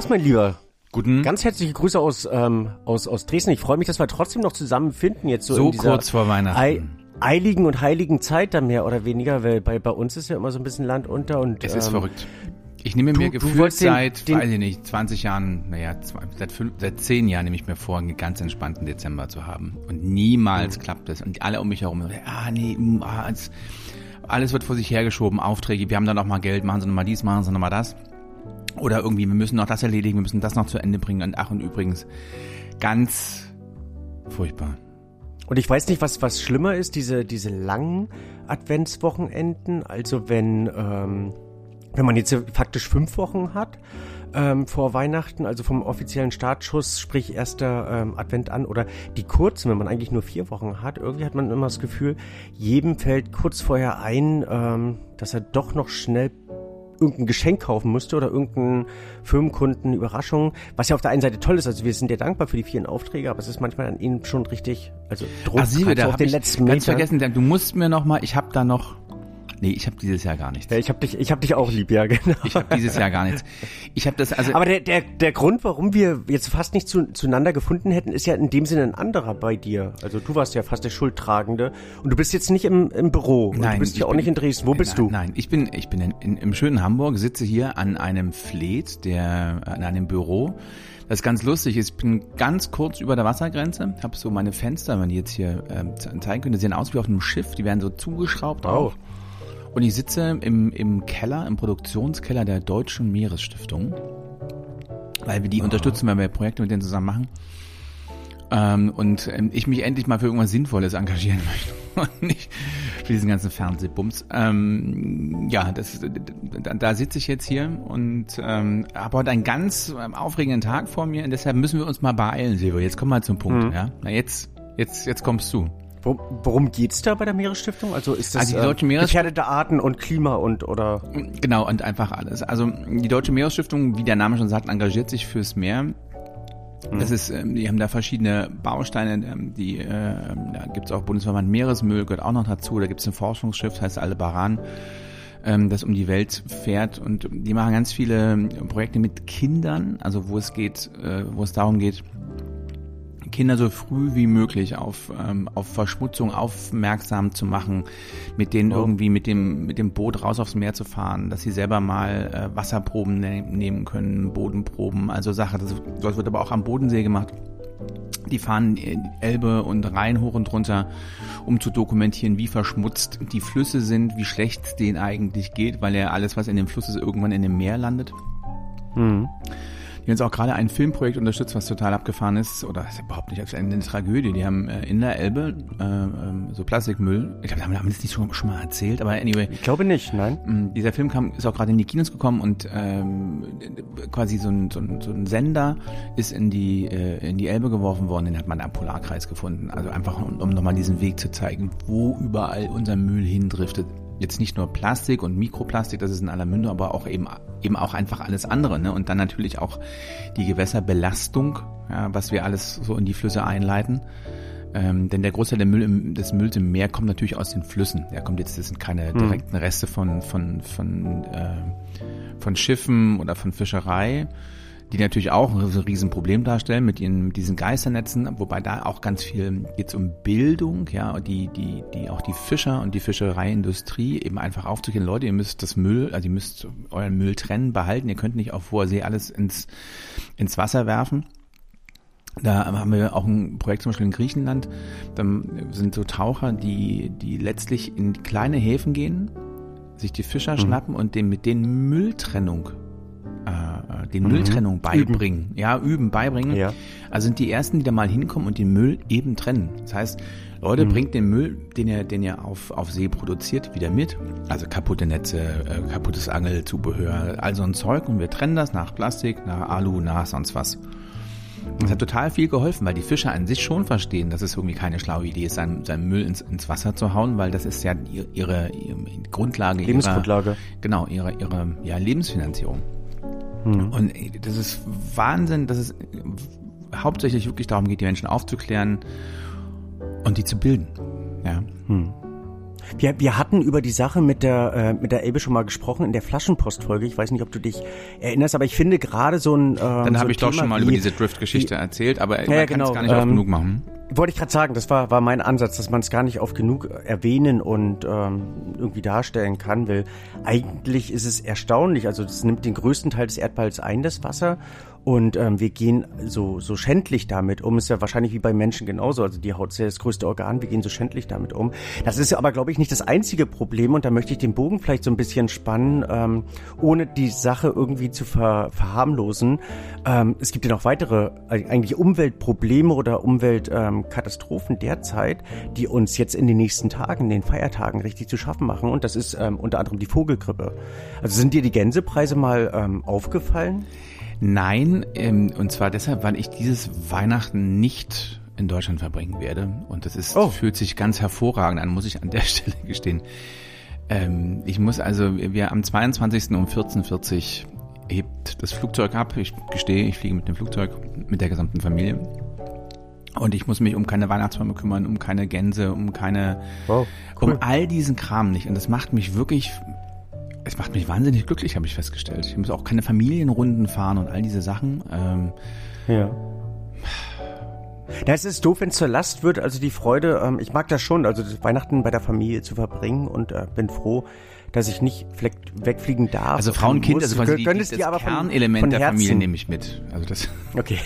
Lars, mein Lieber. Guten. Ganz herzliche Grüße aus, ähm, aus, aus Dresden. Ich freue mich, dass wir trotzdem noch zusammenfinden jetzt so, So in dieser kurz vor Weihnachten. Ei eiligen und heiligen Zeit dann mehr oder weniger, weil bei, bei uns ist ja immer so ein bisschen Land unter und Es ist ähm, verrückt. Ich nehme mir du gefühlt seit, den- weiß ich nicht, 20 Jahren, naja, zwei, seit, fünf, seit 10 Jahren nehme ich mir vor, einen ganz entspannten Dezember zu haben. Und niemals Mhm. klappt es. Und alle um mich herum, ah nee, mm, ah, es, alles wird vor sich hergeschoben, Aufträge, wir haben dann noch mal Geld, machen Sie noch mal dies, machen Sie noch mal das. Oder irgendwie, wir müssen noch das erledigen, wir müssen das noch zu Ende bringen. Und ach, und übrigens, ganz furchtbar. Und ich weiß nicht, was, was schlimmer ist, diese, diese langen Adventswochenenden, also wenn, ähm, wenn man jetzt faktisch fünf Wochen hat ähm, vor Weihnachten, also vom offiziellen Startschuss, sprich erster ähm, Advent an, oder die kurzen, wenn man eigentlich nur vier Wochen hat, irgendwie hat man immer das Gefühl, jedem fällt kurz vorher ein, ähm, dass er doch noch schnell irgendein Geschenk kaufen müsste oder irgendeinen Firmenkunden Überraschung, was ja auf der einen Seite toll ist, also wir sind ja dankbar für die vielen Aufträge, aber es ist manchmal an ihnen schon richtig, also Druck Ach, Siebe, halt so da auf den ich letzten ganz Metern. vergessen, du musst mir noch mal, ich habe da noch, nee, ich habe dieses Jahr gar nichts. Ja, ich hab dich, ich hab dich auch lieb, ja, genau. Ich habe dieses Jahr gar nichts. Ich habe das, also Aber der, der, der Grund, warum wir jetzt fast nicht zu, zueinander gefunden hätten, ist ja in dem Sinne ein anderer bei dir. Also du warst ja fast der Schuldtragende und du bist jetzt nicht im, im Büro und du bist ja auch bin- nicht in Dresden. Wo bist nein, du? Nein, ich bin, ich bin in, in, im schönen Hamburg, sitze hier an einem Fleet, der, an einem Büro. Das ist ganz lustig. Ich bin ganz kurz über der Wassergrenze, habe so meine Fenster, wenn die jetzt hier ähm, ze- zeigen können, die sehen aus wie auf einem Schiff, die werden so zugeschraubt Wow. auch. Und ich sitze im, im Keller, im Produktionskeller der Deutschen Meeresstiftung, weil wir die unterstützen, wenn wir Projekte mit denen zusammen machen. Ähm, und ähm, ich mich endlich mal für irgendwas Sinnvolles engagieren möchte und nicht für diesen ganzen Fernsehbums. Ähm, ja, das, da, da sitze ich jetzt hier und ähm, habe heute einen ganz ähm, aufregenden Tag vor mir und deshalb müssen wir uns mal beeilen, Silvio. Jetzt kommen wir zum Punkt. Mhm. Ja, na jetzt, jetzt, jetzt kommst du. Wo, worum geht's da bei der Meeresstiftung? Also ist das Also die Deutsche Meeres- gefährdete Arten und Klima und oder Genau, und einfach alles. Also die Deutsche Meeresstiftung, wie der Name schon sagt, engagiert sich fürs Meer. Das ist, ähm, die haben da verschiedene Bausteine, ähm, die, äh, da gibt's auch Bundesverband Meeresmüll, gehört auch noch dazu, da gibt's ein Forschungsschiff, das heißt Aldebaran, ähm, das um die Welt fährt und die machen ganz viele ähm, Projekte mit Kindern, also wo es geht, äh, wo es darum geht, Kinder so früh wie möglich auf, ähm, auf Verschmutzung aufmerksam zu machen, mit denen irgendwie mit dem, mit dem Boot raus aufs Meer zu fahren, dass sie selber mal äh, Wasserproben ne nehmen können, Bodenproben, also Sache. Das, das wird aber auch am Bodensee gemacht. Die fahren Elbe und Rhein hoch und runter, um zu dokumentieren, wie verschmutzt die Flüsse sind, wie schlecht es denen eigentlich geht, weil ja alles, was in dem Fluss ist, irgendwann in dem Meer landet. Die haben jetzt auch gerade ein Filmprojekt unterstützt, was total abgefahren ist, oder ist überhaupt nicht, ist eine Tragödie. Die haben äh, in der Elbe äh, ähm, so Plastikmüll, ich glaube, haben wir das nicht schon, schon mal erzählt, aber anyway, ich glaube nicht, nein. Mm, Dieser Film kam, ist auch gerade in die Kinos gekommen und ähm, quasi so ein, so, ein, so ein Sender ist in die, äh, in die Elbe geworfen worden, den hat man am Polarkreis gefunden. Also einfach, um, um nochmal diesen Weg zu zeigen, wo überall unser Müll hindriftet. Jetzt nicht nur Plastik und Mikroplastik, das ist in aller Munde, aber auch eben, eben auch einfach alles andere. Ne? Und dann natürlich auch die Gewässerbelastung, ja, was wir alles so in die Flüsse einleiten. Ähm, denn der Großteil der Müll im, des Mülls im Meer kommt natürlich aus den Flüssen. Der kommt jetzt, das sind keine direkten Reste von, von, von, äh, von Schiffen oder von Fischerei, die natürlich auch ein Riesenproblem darstellen mit, ihren, mit diesen Geisternetzen, wobei da auch ganz viel geht um Bildung, ja, die, die, die auch die Fischer und die Fischereiindustrie eben einfach aufzuklären, Leute, ihr müsst das Müll, also ihr müsst euren Müll trennen, behalten, ihr könnt nicht auf hoher See alles ins, ins Wasser werfen. Da haben wir auch ein Projekt zum Beispiel in Griechenland. Da sind so Taucher, die, die letztlich in kleine Häfen gehen, sich die Fischer schnappen und dem mit denen Mülltrennung, den Mülltrennung beibringen. Ja, üben, beibringen. Ja. Also sind die ersten, die da mal hinkommen und den Müll eben trennen. Das heißt, Leute, bringt den Müll, den ihr, den ihr auf, auf See produziert, wieder mit. Also kaputte Netze, äh, kaputtes Angelzubehör, all so ein Zeug und wir trennen das nach Plastik, nach Alu, nach sonst was. Das hat total viel geholfen, weil die Fischer an sich schon verstehen, dass es irgendwie keine schlaue Idee ist, seinen, seinen Müll ins, ins Wasser zu hauen, weil das ist ja ihre, ihre, ihre Grundlage, Lebensgrundlage. Ihrer, genau, ihre, ihre ja, Lebensfinanzierung. Und ey, das ist Wahnsinn, dass es hauptsächlich wirklich darum geht, die Menschen aufzuklären und die zu bilden. Ja. Wir, wir hatten über die Sache mit der, äh, mit der Elbe schon mal gesprochen in der Flaschenpostfolge. Ich weiß nicht, ob du dich erinnerst, aber ich finde gerade so ein. Äh, Dann so habe ich Thema doch schon mal wie, über diese Drift-Geschichte erzählt, aber Ja, man ja, kann es genau, gar nicht oft ähm, genug machen. Wollte ich gerade sagen, das war, war mein Ansatz, dass man es gar nicht oft genug erwähnen und ähm, irgendwie darstellen kann, weil eigentlich ist es erstaunlich, also das nimmt den größten Teil des Erdballs ein, das Wasser, und ähm, wir gehen so, so schändlich damit um. Ist ja wahrscheinlich wie bei Menschen genauso. Also die Haut ist ja das größte Organ. Wir gehen so schändlich damit um. Das ist aber, glaube ich, nicht das einzige Problem. Und da möchte ich den Bogen vielleicht so ein bisschen spannen, ähm, ohne die Sache irgendwie zu ver verharmlosen. Ähm, es gibt ja noch weitere äh, eigentlich Umweltprobleme oder Umweltkatastrophen derzeit, die uns jetzt in den nächsten Tagen, in den Feiertagen richtig zu schaffen machen. Und das ist ähm, unter anderem die Vogelgrippe. Also sind dir die Gänsepreise mal ähm, aufgefallen? Nein, ähm, und zwar deshalb, weil ich dieses Weihnachten nicht in Deutschland verbringen werde. Und das ist, Oh. fühlt sich ganz hervorragend an, muss ich an der Stelle gestehen. Ähm, ich muss also, wir am 22. um 14.40 hebt das Flugzeug ab. Ich gestehe, ich fliege mit dem Flugzeug mit der gesamten Familie. Und ich muss mich um keine Weihnachtsbäume kümmern, um keine Gänse, um keine, Wow, um all diesen Kram nicht. Und das macht mich wirklich, es macht mich wahnsinnig glücklich, habe ich festgestellt. Ich muss auch keine Familienrunden fahren und all diese Sachen. Ähm, Ja. Es ist doof, wenn es zur Last wird. Also die Freude, ähm, ich mag das schon, also das Weihnachten bei der Familie zu verbringen und äh, bin froh, dass ich nicht wegfliegen darf. also Frau und Kind, also quasi die, das die aber von- Kernelement von der Herzen. Familie nehme ich mit. Also das, Okay.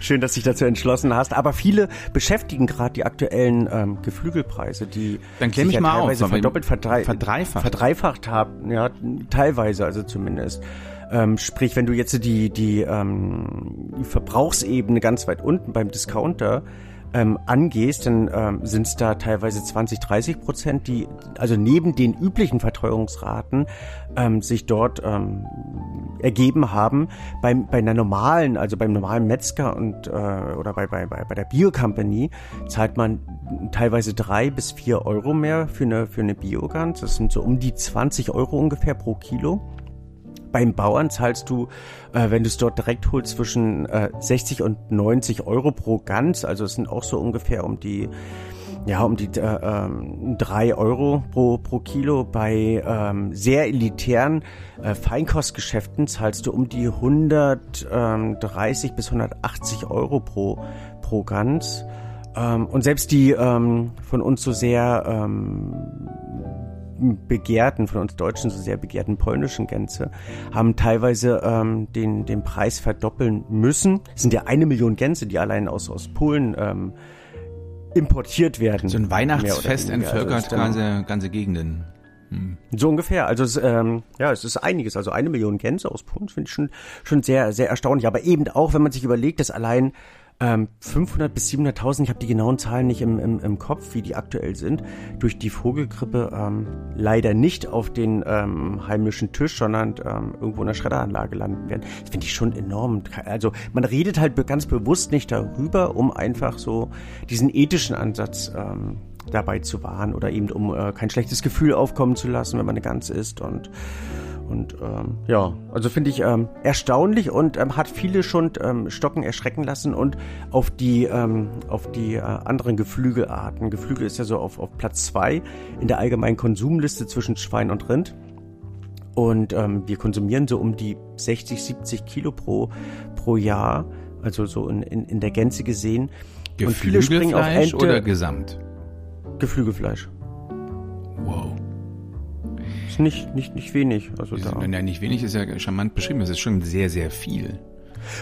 Schön, dass du dich dazu entschlossen hast. Aber viele beschäftigen gerade die aktuellen ähm, Geflügelpreise, die Dann sich ich mal auf, teilweise aber verdoppelt, verdrei verdreifacht. verdreifacht haben. Ja, teilweise also zumindest. Ähm, sprich, wenn du jetzt die, die, ähm, die Verbrauchsebene ganz weit unten beim Discounter ähm, angehst, dann ähm, sind es da teilweise 20, 30 Prozent, die also neben den üblichen Verteuerungsraten ähm, sich dort ähm, ergeben haben. Beim, bei einer normalen, also beim normalen Metzger und äh, oder bei, bei, bei, bei der Bio-Company zahlt man teilweise drei bis vier Euro mehr für eine, für eine Biogans. Das sind so um die 20 Euro ungefähr pro Kilo. Beim Bauern zahlst du, äh, wenn du es dort direkt holst, zwischen äh, 60 und 90 Euro pro Gans. Also es sind auch so ungefähr um die, ja, um die äh, ähm, 3 Euro pro, pro Kilo. Bei ähm, sehr elitären äh, Feinkostgeschäften zahlst du um die 130 bis 180 Euro pro, pro Gans. Ähm, und selbst die ähm, von uns so sehr ähm, begehrten, von uns Deutschen so sehr begehrten polnischen Gänse, haben teilweise ähm, den, den Preis verdoppeln müssen. Es sind ja eine Million Gänse, die allein aus, aus Polen ähm, importiert werden. so ein Weihnachtsfest. Also entvölkert dann- ganze, ganze Gegenden. so ungefähr. Also es, ähm, ja, es ist einiges. Also eine Million Gänse aus Polen finde ich schon, schon sehr, sehr erstaunlich. Aber eben auch, wenn man sich überlegt, dass allein ähm, 500 bis 700.000, ich habe die genauen Zahlen nicht im, im, im Kopf, wie die aktuell sind, durch die Vogelgrippe ähm, leider nicht auf den ähm, heimischen Tisch, sondern ähm, irgendwo in der Schredderanlage landen werden. Das finde ich schon enorm. Also man redet halt ganz bewusst nicht darüber, um einfach so diesen ethischen Ansatz ähm, dabei zu wahren oder eben um äh, kein schlechtes Gefühl aufkommen zu lassen, wenn man eine Gans isst und und ähm, ja, also finde ich ähm, erstaunlich und ähm, hat viele schon ähm, stocken erschrecken lassen und auf die ähm, auf die äh, anderen Geflügelarten. Geflügel ist ja so auf, auf Platz zwei in der allgemeinen Konsumliste zwischen Schwein und Rind. Und ähm, wir konsumieren so um die 60, 70 Kilo pro, pro Jahr, also so in, in, in der Gänze gesehen. Und viele springen auf Geflügelfleisch Ente. oder Gesamt? Geflügelfleisch. Wow. Ist nicht, nicht, nicht wenig. Also da. Ja nicht wenig ist ja charmant beschrieben, das ist schon sehr, sehr viel.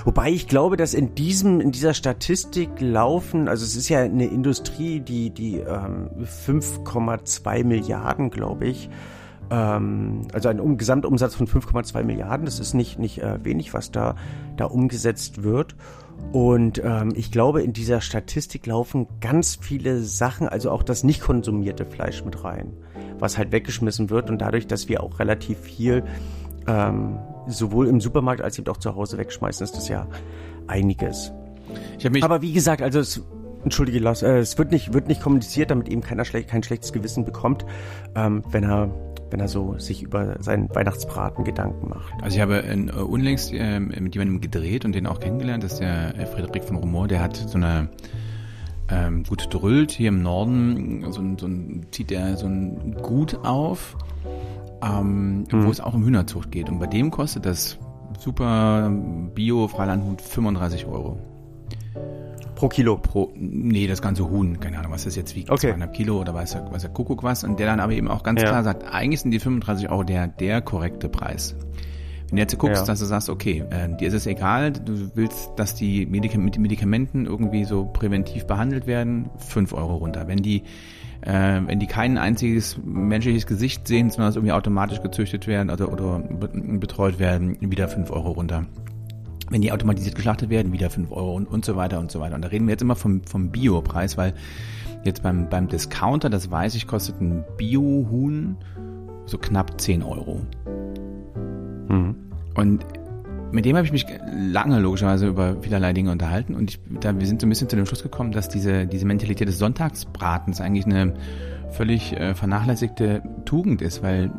Wobei ich glaube, dass in diesem, in dieser Statistik laufen, also es ist ja eine Industrie, die, die ähm, 5,2 Milliarden, glaube ich, ähm, also ein um Gesamtumsatz von 5,2 Milliarden, das ist nicht, nicht äh, wenig, was da, da umgesetzt wird. Und ähm, ich glaube, in dieser Statistik laufen ganz viele Sachen, also auch das nicht konsumierte Fleisch mit rein, was halt weggeschmissen wird. Und dadurch, dass wir auch relativ viel ähm, sowohl im Supermarkt als eben auch zu Hause wegschmeißen, ist das ja einiges. Aber wie gesagt, also es, entschuldige, Lars, äh, es wird nicht, wird nicht kommuniziert, damit eben keiner schlecht, kein schlechtes Gewissen bekommt, ähm, wenn er, wenn er so sich über seinen Weihnachtsbraten Gedanken macht. Also ich habe äh, unlängst äh, mit jemandem gedreht und den auch kennengelernt, das ist der äh, Frederik von Rumor, der hat so eine ähm, gut drüllt hier im Norden, so, ein- so ein, zieht er so ein Gut auf, ähm, Mhm. wo es auch um Hühnerzucht geht. Und bei dem kostet das super Bio Freilandhuhn 35 Euro. Pro Kilo. Pro, nee, das ganze Huhn, keine Ahnung, was das jetzt wiegt, Okay. 200 Kilo oder weiß der, weiß der Kuckuck was. Und der dann aber eben auch ganz Ja. klar sagt, eigentlich sind die 35 Euro der, der korrekte Preis. Wenn du jetzt guckst, Ja. dass du sagst, okay, äh, dir ist es egal, du willst, dass die Medika mit den Medikamenten irgendwie so präventiv behandelt werden, 5 Euro runter. Wenn die, äh, wenn die kein einziges menschliches Gesicht sehen, sondern irgendwie automatisch gezüchtet werden oder, oder be- betreut werden, wieder 5 Euro runter. Wenn die automatisiert geschlachtet werden, wieder 5 Euro und, und so weiter und so weiter. Und da reden wir jetzt immer vom, vom Bio-Preis, weil jetzt beim, beim Discounter, das weiß ich, kostet ein Bio-Huhn so knapp 10 Euro. Mhm. Und mit dem habe ich mich lange logischerweise über vielerlei Dinge unterhalten und ich, da, wir sind so ein bisschen zu dem Schluss gekommen, dass diese, diese Mentalität des Sonntagsbratens eigentlich eine völlig äh, vernachlässigte Tugend ist, weil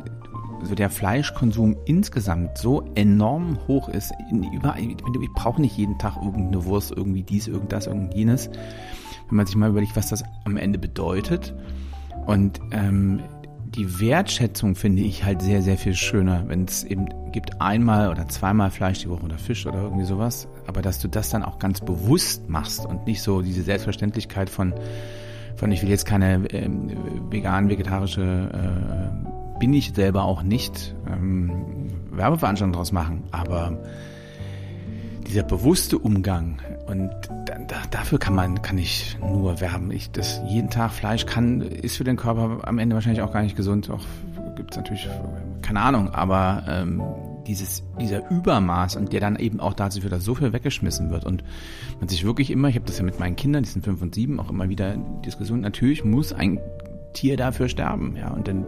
so der Fleischkonsum insgesamt so enorm hoch ist. Überall, ich brauche nicht jeden Tag irgendeine Wurst, irgendwie dies, irgendwas, irgend jenes. Wenn man sich mal überlegt, was das am Ende bedeutet. Und ähm, die Wertschätzung finde ich halt sehr, sehr viel schöner, wenn es eben gibt einmal oder zweimal Fleisch die Woche oder Fisch oder irgendwie sowas, aber dass du das dann auch ganz bewusst machst und nicht so diese Selbstverständlichkeit von, von ich will jetzt keine ähm, vegan, vegetarische, äh, bin ich selber auch nicht, ähm, Werbeveranstaltung draus machen, aber dieser bewusste Umgang und da, da, dafür kann man kann ich nur werben. Ich das jeden Tag Fleisch kann ist für den Körper am Ende wahrscheinlich auch gar nicht gesund. Auch gibt's natürlich keine Ahnung, aber ähm, dieses dieser Übermaß und der dann eben auch dazu führt, dass so viel weggeschmissen wird und man sich wirklich immer, ich habe das ja mit meinen Kindern, die sind fünf und sieben, auch immer wieder Diskussion. Natürlich muss ein Tier dafür sterben, ja und dann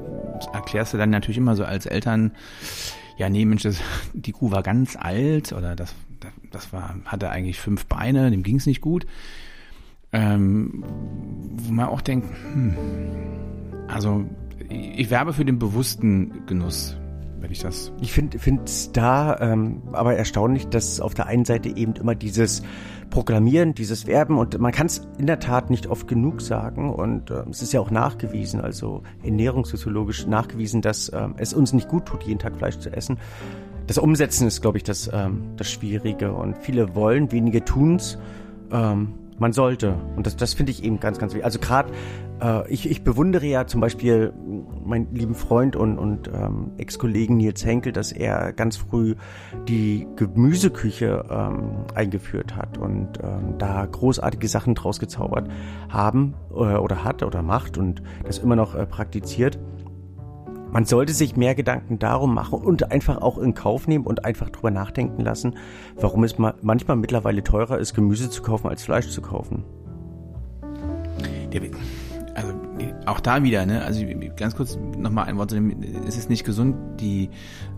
erklärst du dann natürlich immer so als Eltern ja, nee, Mensch, das, die Kuh war ganz alt oder das, das war, hatte eigentlich fünf Beine, dem ging's nicht gut. Ähm, wo man auch denkt, hm, also ich werbe für den bewussten Genuss, wenn ich das. Ich finde es da ähm, aber erstaunlich, dass auf der einen Seite eben immer dieses Proklamieren, dieses Werben und man kann es in der Tat nicht oft genug sagen und äh, es ist ja auch nachgewiesen, also ernährungssoziologisch nachgewiesen, dass ähm, es uns nicht gut tut, jeden Tag Fleisch zu essen. Das Umsetzen ist, glaube ich, das, ähm, das Schwierige und viele wollen, wenige tun's. Ähm, man sollte. Und das, das finde ich eben ganz, ganz wichtig. Also gerade, äh, ich, ich bewundere ja zum Beispiel meinen lieben Freund und, und ähm, Ex-Kollegen Nils Henkel, dass er ganz früh die Gemüseküche ähm, eingeführt hat und ähm, da großartige Sachen draus gezaubert haben äh, oder hat oder macht und das immer noch äh, praktiziert. Man sollte sich mehr Gedanken darum machen und einfach auch in Kauf nehmen und einfach drüber nachdenken lassen, warum es ma manchmal mittlerweile teurer ist, Gemüse zu kaufen, als Fleisch zu kaufen. Also auch da wieder, ne? Also ganz kurz nochmal ein Wort zu dem, es ist nicht gesund, die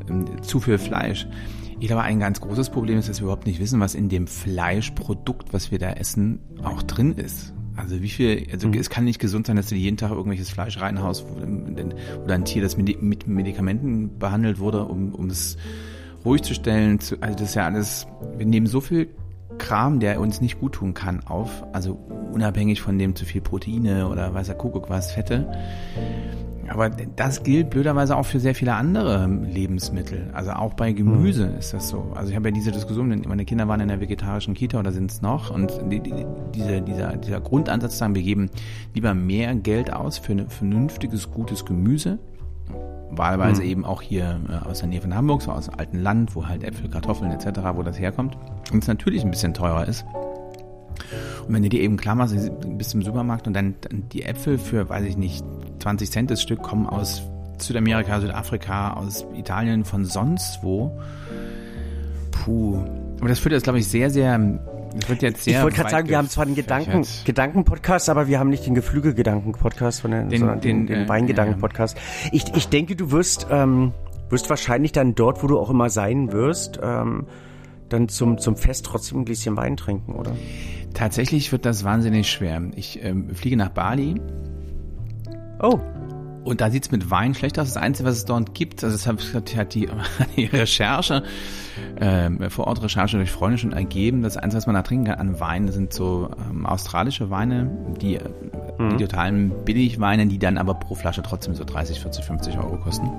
ähm, zu viel Fleisch. Ich glaube, ein ganz großes Problem ist, dass wir überhaupt nicht wissen, was in dem Fleischprodukt, was wir da essen, auch drin ist. Also wie viel, also es kann nicht gesund sein, dass du jeden Tag irgendwelches Fleisch reinhaust oder ein Tier, das mit, mit Medikamenten behandelt wurde, um, um es ruhig zu stellen. Zu, also das ist ja alles, wir nehmen so viel Kram, der uns nicht gut tun kann, auf, also unabhängig von dem zu viel Proteine oder weiß der Kuckuck was, Fette. Aber das gilt blöderweise auch für sehr viele andere Lebensmittel. Also auch bei Gemüse mhm. ist das so. Also ich habe ja diese Diskussion, meine Kinder waren in der vegetarischen Kita oder sind es noch. Und die, die, diese, dieser, dieser Grundansatz sagen, wir geben lieber mehr Geld aus für ein vernünftiges, gutes Gemüse. Wahlweise mhm. eben auch hier äh, aus der Nähe von Hamburg, so aus dem alten Land, wo halt Äpfel, Kartoffeln etc., wo das herkommt. Und es natürlich ein bisschen teurer ist. Und wenn du dir eben klar machst, bist im Supermarkt und dann, dann die Äpfel für, weiß ich nicht, 20 Cent das Stück kommen aus Südamerika, Südafrika, aus Italien, von sonst wo. Puh. Aber das führt jetzt, glaube ich, sehr, sehr. Das wird jetzt sehr ich wollte gerade sagen, wir haben zwar einen Gedanken, Gedanken-Podcast, aber wir haben nicht den Geflügel-Gedanken-Podcast, sondern den, sondern den, den, den Weingedanken-Podcast. Äh, ich, ich denke, du wirst, ähm, wirst wahrscheinlich dann dort, wo du auch immer sein wirst, ähm, dann zum, zum Fest trotzdem ein Gläschen Wein trinken, oder? Tatsächlich wird das wahnsinnig schwer. Ich ähm, fliege nach Bali. Oh. Und da sieht's mit Wein schlecht aus. Das Einzige, was es dort gibt, also das hat die, die Recherche, äh, vor Ort Recherche durch Freunde schon ergeben, das Einzige, was man da trinken kann an Wein, sind so ähm, australische Weine, die, mhm. die totalen Billigweine, die dann aber pro Flasche trotzdem so 30, 40, 50 Euro kosten.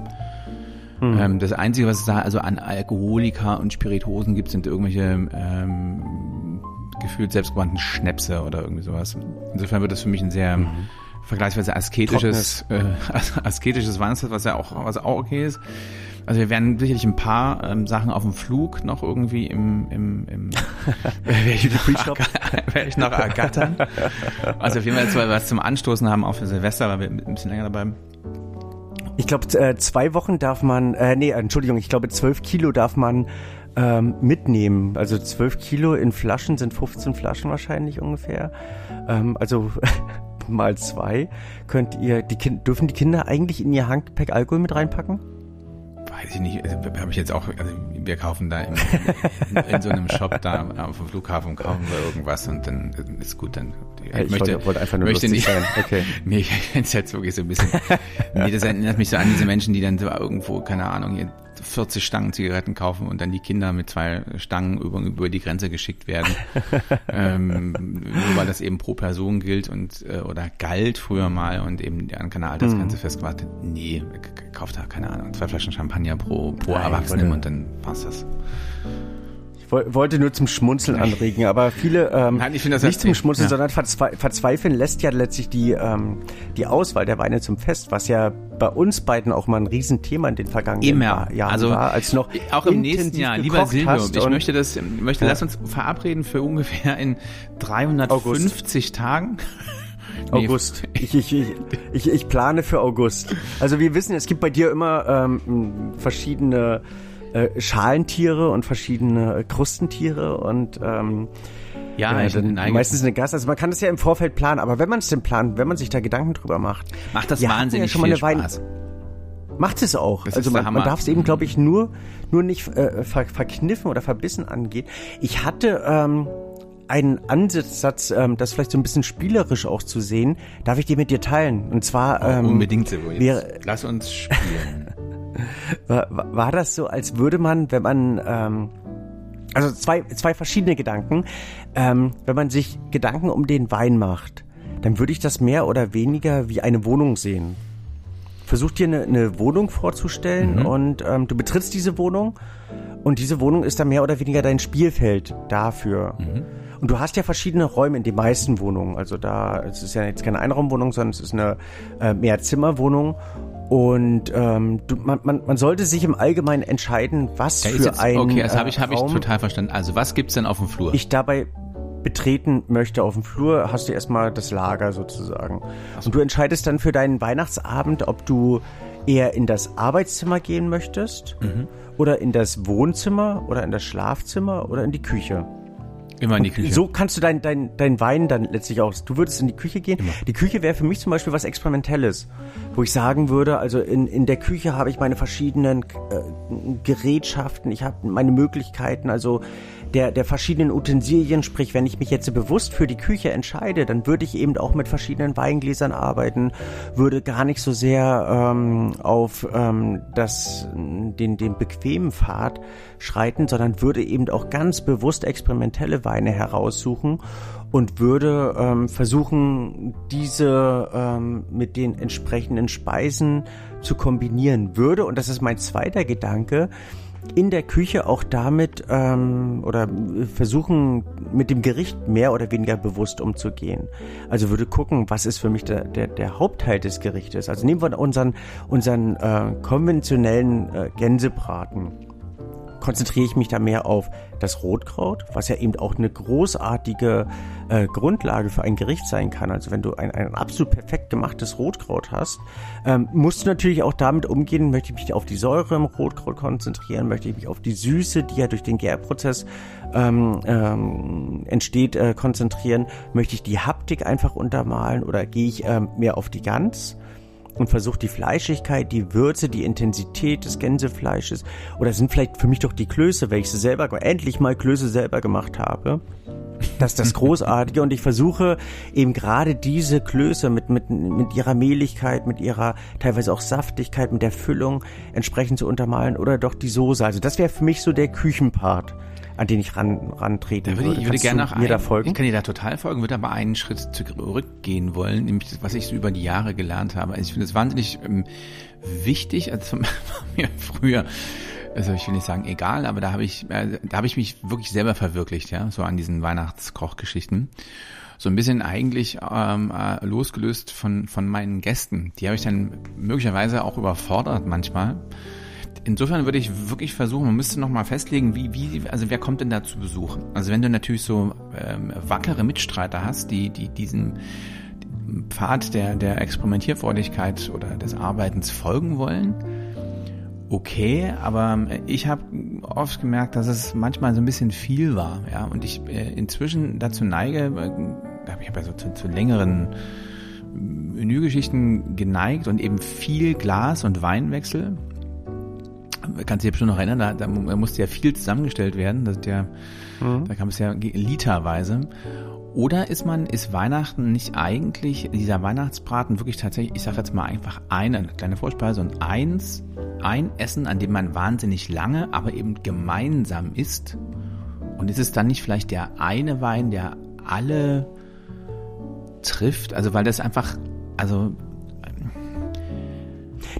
Mhm. Ähm, das Einzige, was es da also an Alkoholika und Spirituosen gibt, sind irgendwelche ähm, gefühlt selbstgewandten Schnäpse oder irgendwie sowas. Insofern wird das für mich ein sehr mhm vergleichsweise asketisches, äh, asketisches Weihnachtsfest, was ja auch, was auch okay ist. Also wir werden sicherlich ein paar ähm, Sachen auf dem Flug noch irgendwie im, im, im werde ich, werd ich noch ergattern. Also auf jeden Fall, weil wir was zum Anstoßen haben, auch für Silvester, weil wir ein bisschen länger dabei Ich glaube, äh, zwei Wochen darf man, äh, nee, Entschuldigung, ich glaube, zwölf Kilo darf man ähm, mitnehmen. Also zwölf Kilo in Flaschen sind 15 Flaschen wahrscheinlich ungefähr. Ähm, also mal zwei. Könnt ihr, die kind, dürfen die Kinder eigentlich in ihr Handgepäck Alkohol mit reinpacken? Weiß ich nicht, also, habe ich jetzt auch, also wir kaufen da im, in, in, so einem Shop da auf dem Flughafen kaufen wir irgendwas und dann ist gut, dann ich, ich möchte, wollte, wollte einfach nur möchte nicht, sein. Okay. nee, ich jetzt wirklich so ein bisschen, nee, das erinnert mich so an diese Menschen, die dann so irgendwo, keine Ahnung, 40 Stangen Zigaretten kaufen und dann die Kinder mit zwei Stangen über, über die Grenze geschickt werden. ähm, nur weil das eben pro Person gilt und äh, oder galt früher mal und eben an keiner Altersgrenze mhm. festgemacht. Nee, kauft da, keine Ahnung, zwei Flaschen Champagner pro, pro Erwachsenen und dann war's das wollte nur zum Schmunzeln anregen, aber viele ähm, Nein, das nicht zum Schmunzeln, ja. sondern verzwe verzweifeln lässt ja letztlich die ähm, die Auswahl der Weine zum Fest, was ja bei uns beiden auch mal ein Riesenthema in den vergangenen Immer. Jahren also, war, als noch auch im nächsten Jahr. Lieber Silvio, ich möchte das, möchte ja. lass uns verabreden für ungefähr in 350 August. Tagen. August. Ich, ich, ich, ich, ich plane für August. Also wir wissen, es gibt bei dir immer ähm, verschiedene äh, Schalentiere und verschiedene äh, Krustentiere und ähm, ja, ja dann meistens eine Gast. Also man kann das ja im Vorfeld planen, aber wenn man es denn plant, wenn man sich da Gedanken drüber macht, macht das wahnsinnig ja viel Spaß. Macht es auch. Das also man, man darf es eben, glaube ich, nur nur nicht äh, ver, verkniffen oder verbissen angehen. Ich hatte ähm, einen Ansatz, ähm, das vielleicht so ein bisschen spielerisch auch zu sehen, darf ich dir mit dir teilen. Und zwar ähm, oh, unbedingt, Silvo. Lass uns spielen. War, war das so, als würde man, wenn man, ähm, also zwei, zwei verschiedene Gedanken, ähm, wenn man sich Gedanken um den Wein macht, dann würde ich das mehr oder weniger wie eine Wohnung sehen. Versuch dir eine, eine Wohnung vorzustellen mhm. und ähm, du betrittst diese Wohnung und diese Wohnung ist dann mehr oder weniger dein Spielfeld dafür. Mhm. Und du hast ja verschiedene Räume in den meisten Wohnungen. Also da, es ist ja jetzt keine Einraumwohnung, sondern es ist eine äh, Mehrzimmerwohnung. Und ähm, du, man, man, man sollte sich im Allgemeinen entscheiden, was ja, für jetzt, ein Okay, das habe ich, hab ich total verstanden. Also was gibt's denn auf dem Flur? Ich dabei betreten möchte auf dem Flur, hast du erstmal das Lager sozusagen. So. Und du entscheidest dann für deinen Weihnachtsabend, ob du eher in das Arbeitszimmer gehen möchtest mhm. oder in das Wohnzimmer oder in das Schlafzimmer oder in die Küche. Immer in die Küche. So kannst du dein, dein, dein Wein dann letztlich auch. Du würdest in die Küche gehen. Immer. Die Küche wäre für mich zum Beispiel was Experimentelles, wo ich sagen würde, also in, in der Küche habe ich meine verschiedenen äh, Gerätschaften, ich habe meine Möglichkeiten, also der, der verschiedenen Utensilien, sprich, wenn ich mich jetzt bewusst für die Küche entscheide, dann würde ich eben auch mit verschiedenen Weingläsern arbeiten, würde gar nicht so sehr ähm, auf ähm, das, den, den bequemen Pfad schreiten, sondern würde eben auch ganz bewusst experimentelle Weine heraussuchen und würde ähm, versuchen, diese ähm, mit den entsprechenden Speisen zu kombinieren. Würde, und das ist mein zweiter Gedanke, in der Küche auch damit ähm, oder versuchen mit dem Gericht mehr oder weniger bewusst umzugehen. Also würde gucken, was ist für mich der, der, der Hauptteil des Gerichtes. Also nehmen wir unseren, unseren äh, konventionellen äh, Gänsebraten konzentriere ich mich da mehr auf das Rotkraut, was ja eben auch eine großartige äh, Grundlage für ein Gericht sein kann. Also wenn du ein, ein absolut perfekt gemachtes Rotkraut hast, ähm, musst du natürlich auch damit umgehen, möchte ich mich auf die Säure im Rotkraut konzentrieren, möchte ich mich auf die Süße, die ja durch den Gärprozess ähm, ähm, entsteht, äh, konzentrieren, möchte ich die Haptik einfach untermalen oder gehe ich ähm, mehr auf die Gans? Und versuche die Fleischigkeit, die Würze, die Intensität des Gänsefleisches oder sind vielleicht für mich doch die Klöße, weil ich sie selber, endlich mal Klöße selber gemacht habe, Das ist das Großartige. Und ich versuche eben gerade diese Klöße mit, mit, mit ihrer Mehligkeit, mit ihrer teilweise auch Saftigkeit, mit der Füllung entsprechend zu untermalen oder doch die Soße. Also das wäre für mich so der Küchenpart an den ich ran, rantreten würde. würde. Ich würde gerne noch mir da folgen? Ich kann dir da total folgen, würde aber einen Schritt zurückgehen wollen, nämlich das, was ich so über die Jahre gelernt habe. Also ich finde es wahnsinnig ähm, wichtig, also mir früher, also ich will nicht sagen egal, aber da habe ich, äh, da habe ich mich wirklich selber verwirklicht, ja, so an diesen Weihnachtskochgeschichten so ein bisschen eigentlich ähm, äh, losgelöst von, von meinen Gästen. Die habe ich dann möglicherweise auch überfordert manchmal insofern würde ich wirklich versuchen, man müsste noch mal festlegen, wie, wie, also wer kommt denn da zu Besuch? Also wenn du natürlich so ähm, wackere Mitstreiter hast, die, die diesen Pfad der, der Experimentierfreudigkeit oder des Arbeitens folgen wollen, okay, aber ich habe oft gemerkt, dass es manchmal so ein bisschen viel war, ja, und ich äh, inzwischen dazu neige, äh, ich habe ja so zu, zu längeren Menügeschichten geneigt und eben viel Glas- und Weinwechsel kannst du dich bestimmt noch erinnern, da, da musste ja viel zusammengestellt werden, das ja, mhm. da kam es ja literweise. Oder ist man, ist Weihnachten nicht eigentlich, dieser Weihnachtsbraten wirklich tatsächlich, ich sage jetzt mal einfach eine, eine kleine Vorspeise und eins, ein Essen, an dem man wahnsinnig lange, aber eben gemeinsam isst? Und ist es dann nicht vielleicht der eine Wein, der alle trifft? Also weil das einfach, also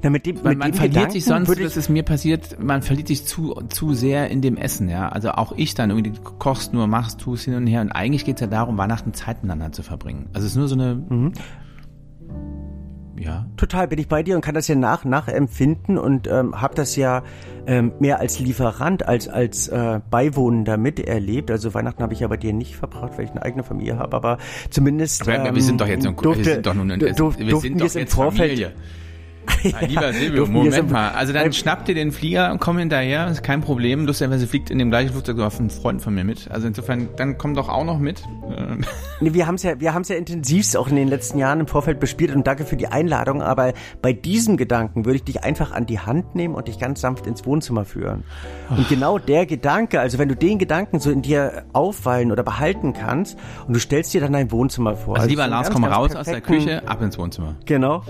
na, mit dem, man, mit man verliert Gedanken sich sonst, das ist mir passiert, man verliert sich zu, zu sehr in dem Essen, ja. Also auch ich dann irgendwie kochst nur, machst, tust hin und her. Und eigentlich geht's ja darum, Weihnachten Zeit miteinander zu verbringen. Also es ist nur so eine. Mhm. Ja. Total bin ich bei dir und kann das ja nach nachempfinden und ähm, habe das ja ähm, mehr als Lieferant als als äh, Beiwohnender miterlebt. Also Weihnachten habe ich ja bei dir nicht verbracht, weil ich eine eigene Familie habe, aber zumindest. Aber ähm, wir sind doch jetzt ähm, durfte, wir sind doch nun wir sind doch jetzt Familie. Ja, lieber Silvio, Moment mal. Also dann schnappt ihr den Flieger und komm hinterher, ist kein Problem. Lustigerweise fliegt in dem gleichen Flugzeug auf ein Freund von mir mit. Also insofern, dann komm doch auch noch mit. Nee, wir haben es ja, wir haben es ja intensivst auch in den letzten Jahren im Vorfeld bespielt und danke für die Einladung. Aber bei diesem Gedanken würde ich dich einfach an die Hand nehmen und dich ganz sanft ins Wohnzimmer führen. Und genau der Gedanke, also wenn du den Gedanken so in dir aufweilen oder behalten kannst und du stellst dir dann dein Wohnzimmer vor. Also, also lieber Lars, komm raus aus der Küche, ab ins Wohnzimmer. Genau.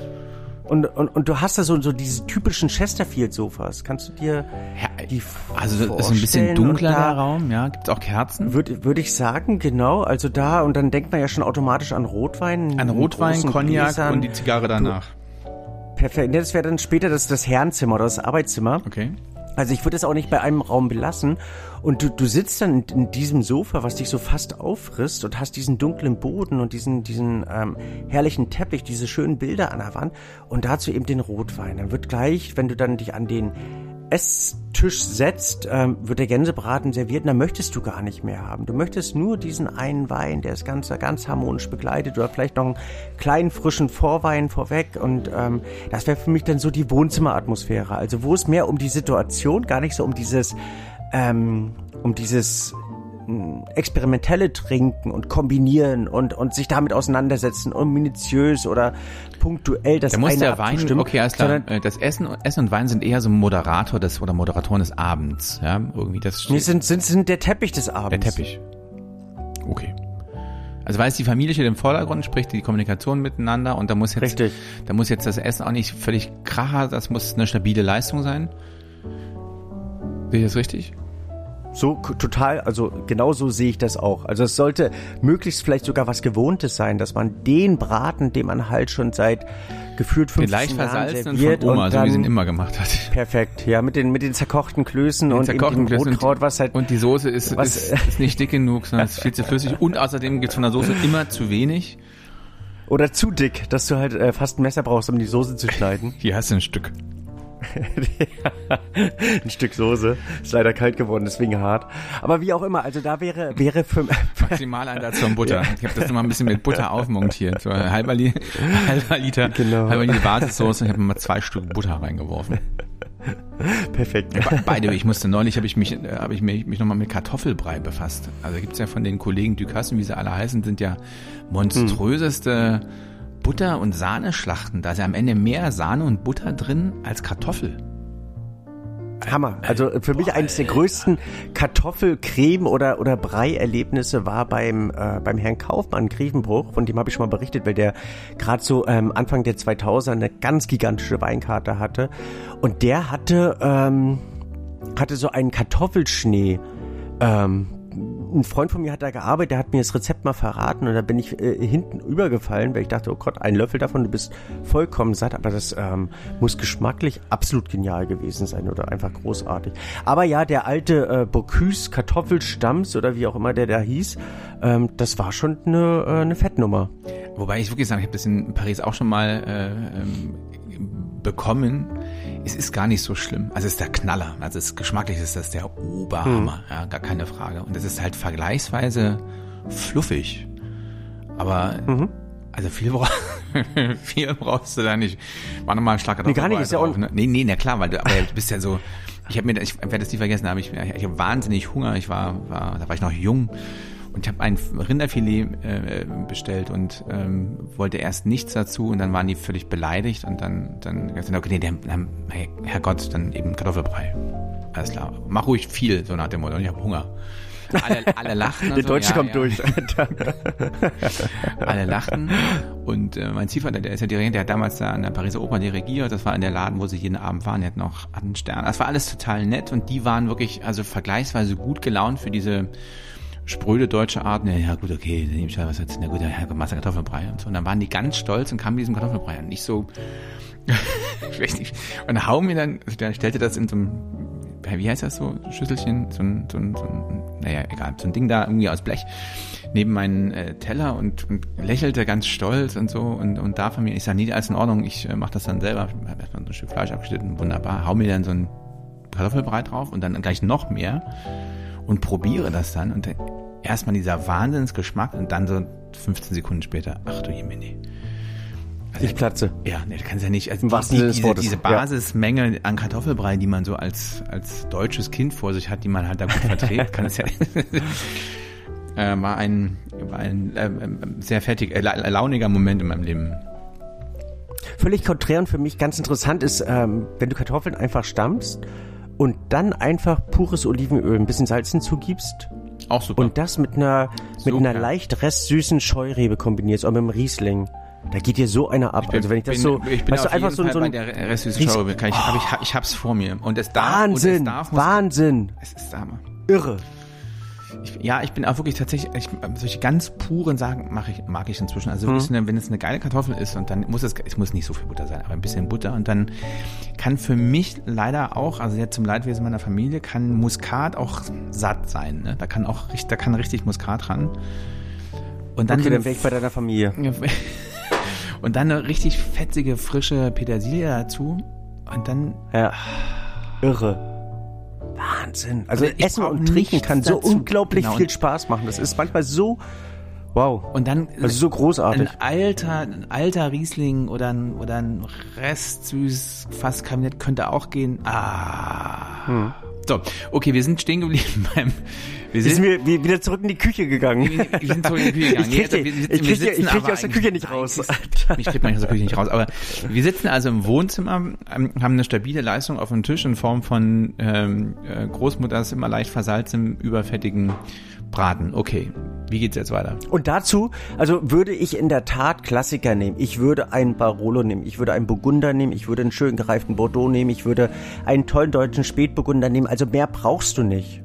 Und, und, und du hast da so, so diese typischen Chesterfield-Sofas. Kannst du dir ja, die Also ist ein bisschen dunkler der Raum, ja. Gibt es auch Kerzen? Würde würd ich sagen, genau. Also da, und dann denkt man ja schon automatisch an Rotwein. An Rotwein, Cognac Gläsern. und die Zigarre danach. Du, perfekt. Das wäre dann später das, das Herrenzimmer oder das Arbeitszimmer. Okay. Also ich würde es auch nicht bei einem Raum belassen. Und du, du sitzt dann in, in, diesem Sofa, was dich so fast auffrisst und hast diesen dunklen Boden und diesen, diesen ähm, herrlichen Teppich, diese schönen Bilder an der Wand und dazu eben den Rotwein. Dann wird gleich, wenn du dann dich an den Esstisch setzt, ähm, wird der Gänsebraten serviert und dann möchtest du gar nicht mehr haben. Du möchtest nur diesen einen Wein, der ist ganz, ganz harmonisch begleitet oder vielleicht noch einen kleinen frischen Vorwein vorweg und ähm, das wäre für mich dann so die Wohnzimmeratmosphäre. Also wo es mehr um die Situation, gar nicht so um dieses, ähm, um dieses experimentelle Trinken und kombinieren und, und sich damit auseinandersetzen und minutiös oder punktuell das da muss eine der Wein, okay, alles klar. Äh, das Essen, Essen und Wein sind eher so Moderator des oder Moderatoren des Abends, ja, irgendwie das. Nee, sind, sind, sind der Teppich des Abends. Der Teppich. Okay. Also weil es die Familie steht im Vordergrund, spricht die Kommunikation miteinander und da muss jetzt, Richtig. da muss jetzt das Essen auch nicht völlig kracher, das muss eine stabile Leistung sein. Sehe ich das richtig? So total, also genau so sehe ich das auch. Also es sollte möglichst vielleicht sogar was Gewohntes sein, dass man den Braten, den man halt schon seit gefühlt 15 den leicht Jahren serviert von Oma, und dann, so wie sie ihn immer gemacht hat. Perfekt, ja, mit den mit den zerkochten Klößen den und zerkochten dem Rotkraut, was halt und die Soße ist, was, ist, ist nicht dick genug, sondern ist viel zu flüssig und außerdem gibt's von der Soße immer zu wenig. Oder zu dick, dass du halt äh, fast ein Messer brauchst, um die Soße zu schneiden. Hier hast du ein Stück. ein Stück Soße. Ist leider kalt geworden, deswegen hart. Aber wie auch immer, also da wäre, wäre für Maximaleinsatz von Butter. Ich habe das nochmal ein bisschen mit Butter aufmontiert. So halber, Li halber Liter, genau. halber Liter Basissoße. Ich habe mal zwei Stück Butter reingeworfen. Perfekt. Beide, ich musste neulich, habe ich mich, äh, habe ich mich, mich nochmal mit Kartoffelbrei befasst. Also gibt's ja von den Kollegen Ducassen, wie sie alle heißen, sind ja monströseste hm Butter- und Sahneschlachten. Da ist ja am Ende mehr Sahne und Butter drin als Kartoffel. Hammer. Also für mich eines der größten Kartoffelcreme oder oder Brei-Erlebnisse war beim äh, beim Herrn Kaufmann Grevenbruch, von dem habe ich schon mal berichtet, weil der gerade so ähm, Anfang der 2000er eine ganz gigantische Weinkarte hatte und der hatte ähm, hatte so einen Kartoffelschnee ähm, ein Freund von mir hat da gearbeitet, der hat mir das Rezept mal verraten und da bin ich äh, hinten übergefallen, weil ich dachte, oh Gott, ein Löffel davon, du bist vollkommen satt, aber das ähm, muss geschmacklich absolut genial gewesen sein oder einfach großartig. Aber ja, der alte äh, Bocuse Kartoffelstamms oder wie auch immer der da hieß, ähm, das war schon eine, äh, eine Fettnummer. Wobei ich wirklich sagen, ich habe das in Paris auch schon mal äh, ähm, bekommen es ist gar nicht so schlimm. Also es ist der Knaller. Also es geschmacklich ist das der Oberhammer, hm. ja, gar keine Frage. Und es ist halt vergleichsweise fluffig. Aber mhm. also viel, bra viel brauchst du da nicht. War nochmal ein Schlag Nee, gar nicht, ist ja auch. Ne? Nee, nee, na klar, weil du, aber du bist ja so. Ich habe mir, ich werde das nie vergessen, habe ich, ich habe wahnsinnig Hunger. Ich war, war, da war ich noch jung und ich habe ein Rinderfilet äh, bestellt und ähm, wollte erst nichts dazu und dann waren die völlig beleidigt und dann dann gesagt, okay, nee, der, hey, Herrgott, dann eben Kartoffelbrei. Alles klar, mach ruhig viel, so nach dem Motto. Und ich habe Hunger. Alle, alle lachten. Der so, Deutsche ja, kommt ja. durch. alle lachten. Und äh, mein Ziehvater, der ist ja direkt, der hat damals da an der Pariser Oper dirigiert. Das war in der Laden, wo sie jeden Abend waren. Der hat noch einen Stern. Das war alles total nett und die waren wirklich, also vergleichsweise gut gelaunt für diese spröde deutsche Art, ne, ja gut, okay, dann nehme ich halt was jetzt, na gut, ja, Masse Kartoffelbrei und so. Und dann waren die ganz stolz und kamen mit diesem Kartoffelbrei an. Nicht so, ich weiß nicht. Und hauen mir dann, also dann stellte das in so einem, wie heißt das so, Schüsselchen, so ein, so ein, so ein naja, egal, so ein Ding da irgendwie aus Blech neben meinen äh, Teller und, und lächelte ganz stolz und so und, und da von mir, ich sage, nee, alles in Ordnung, ich äh, mache das dann selber, habe erstmal so ein Stück Fleisch abgeschnitten, wunderbar, hau mir dann so ein Kartoffelbrei drauf und dann gleich noch mehr und probiere das dann und erstmal dieser Wahnsinnsgeschmack und dann so 15 Sekunden später, ach du Jemini. Also, ich platze. Ja, nee, du kannst ja nicht. Also die, die, diese, diese Basismenge ja. an Kartoffelbrei, die man so als, als deutsches Kind vor sich hat, die man halt da gut verträgt, kann es ja. äh, war ein, war ein äh, sehr fertig, äh, launiger Moment in meinem Leben. Völlig konträr und für mich ganz interessant ist, ähm, wenn du Kartoffeln einfach stammst und dann einfach pures Olivenöl, ein bisschen Salz hinzugibst. Auch super. Und das mit einer, mit einer leicht restsüßen Scheurebe kombinierst, auch mit einem Riesling. Da geht dir so einer ab. Bin, also wenn ich das bin, so, ich bin weißt du, einfach so, so ein der restsüßen Scheurebe. Kann ich, oh. hab ich, ich hab's vor mir. Und es darf, Wahnsinn, und es darf, Wahnsinn. Es ist Hammer. Irre. Ich, ja, ich bin auch wirklich tatsächlich, ich, solche ganz puren Sachen mag ich, mag ich inzwischen. Also mhm. eine, wenn es eine geile Kartoffel ist und dann muss es, es muss nicht so viel Butter sein, aber ein bisschen Butter und dann kann für mich leider auch, also jetzt zum Leidwesen meiner Familie, kann Muskat auch satt sein. Ne? Da kann auch, da kann richtig Muskat ran. Und dann okay, dann wäre ich bei deiner Familie. und dann eine richtig fetzige, frische Petersilie dazu und dann. Ja. Irre. Wahnsinn. Also, also Essen und Trinken kann so dazu. unglaublich genau. viel Spaß machen. Das ist manchmal so Wow. Und dann also so großartig. Ein alter, ein alter Riesling oder ein, oder ein Rest süß fast Kabinett könnte auch gehen. Ah. Hm. So, okay, wir sind stehen geblieben beim. Wir sind, wir wieder zurück in die Küche gegangen. Wir, wir sind zurück in die Küche gegangen. Ich kriege nee, also krieg, krieg aus der Küche nicht raus. Ich kriege manchmal aus der Küche nicht raus. Aber wir sitzen also im Wohnzimmer, haben eine stabile Leistung auf dem Tisch in Form von ähm, äh, Großmutters immer leicht versalzenem, überfettigen Braten. Okay, wie geht's jetzt weiter? Und dazu, also würde ich in der Tat Klassiker nehmen. Ich würde einen Barolo nehmen, ich würde einen Burgunder nehmen, ich würde einen schön gereiften Bordeaux nehmen, ich würde einen tollen deutschen Spätburgunder nehmen. Also mehr brauchst du nicht.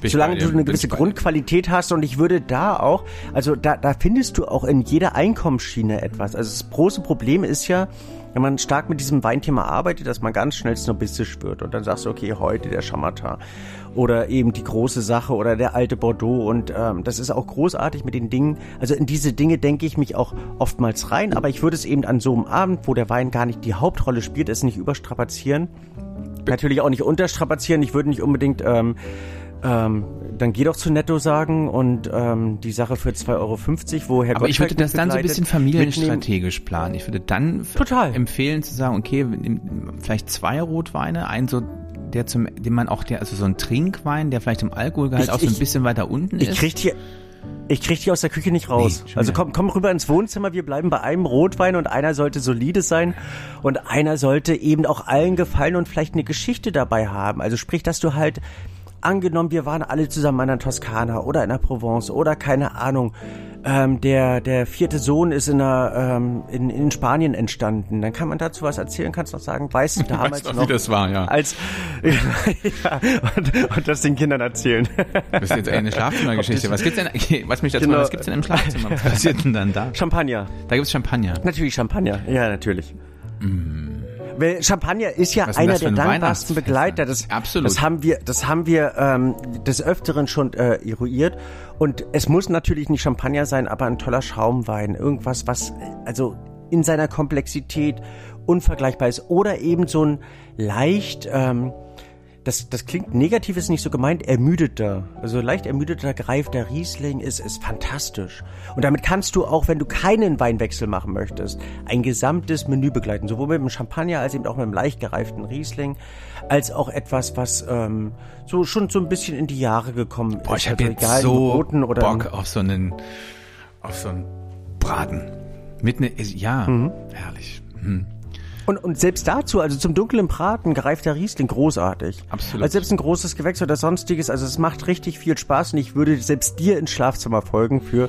Bin Solange du eine gewisse Grundqualität hast und ich würde da auch, also da, da findest du auch in jeder Einkommensschiene etwas. Also das große Problem ist ja, wenn man stark mit diesem Weinthema arbeitet, dass man ganz schnell snobistisch wird und dann sagst du, okay, heute der Chamata oder eben die große Sache oder der alte Bordeaux und ähm, das ist auch großartig mit den Dingen. Also in diese Dinge denke ich mich auch oftmals rein, aber ich würde es eben an so einem Abend, wo der Wein gar nicht die Hauptrolle spielt, es nicht überstrapazieren. Natürlich auch nicht unterstrapazieren. Ich würde nicht unbedingt ähm, ähm, dann geh doch zu Netto sagen und ähm, die Sache für 2,50 Euro, wo Herr Aber ich würde das dann so ein bisschen familienstrategisch planen. Ich würde dann Total. empfehlen zu sagen, okay, vielleicht zwei Rotweine, ein so der zum, den man auch, der, also so ein Trinkwein, der vielleicht im Alkoholgehalt ich, auch so ein bisschen weiter unten ich ist. Krieg hier, Ich krieg die aus der Küche nicht raus. Nee, also komm, komm rüber ins Wohnzimmer, wir bleiben bei einem Rotwein und einer sollte solide sein und einer sollte eben auch allen gefallen und vielleicht eine Geschichte dabei haben. Also sprich, dass du halt angenommen, wir waren alle zusammen in der Toskana oder in der Provence oder keine Ahnung, ähm, der, der vierte Sohn ist in, der, ähm, in, in Spanien entstanden. Dann kann man dazu was erzählen, kannst noch sagen, weißt du damals weißt noch, wie das war, ja. Als, ja, und, und das den Kindern erzählen. Das ist jetzt eine Schlafzimmergeschichte. Was gibt's denn, was mich dazu Genau. was gibt's denn im Schlafzimmer? Was passiert denn dann da? Champagner. Da gibt's Champagner. Natürlich Champagner. Ja, natürlich. Weil Champagner ist ja einer der dankbarsten Weihnachtsfest? Begleiter. Das, Absolut. Das haben wir, das haben wir ähm, des Öfteren schon äh, eruiert. Und es muss natürlich nicht Champagner sein, aber ein toller Schaumwein. Irgendwas, was also in seiner Komplexität unvergleichbar ist. Oder eben so ein leicht, ähm, das, das klingt negativ, ist nicht so gemeint, ermüdeter. Also leicht ermüdeter, gereifter Riesling ist, ist fantastisch. Und damit kannst du auch, wenn du keinen Weinwechsel machen möchtest, ein gesamtes Menü begleiten. Sowohl mit dem Champagner als eben auch mit dem leicht gereiften Riesling, als auch etwas, was ähm, so schon so ein bisschen in die Jahre gekommen Boah, ist. ich habe Also jetzt so Bock auf so einen, auf so einen Braten. Mit ne, ja, Mhm. herrlich. Hm. Und, und selbst dazu, also zum dunklen Braten, gereifter Riesling, großartig. Absolut. Also selbst ein großes Gewächs oder sonstiges, also es macht richtig viel Spaß und ich würde selbst dir ins Schlafzimmer folgen für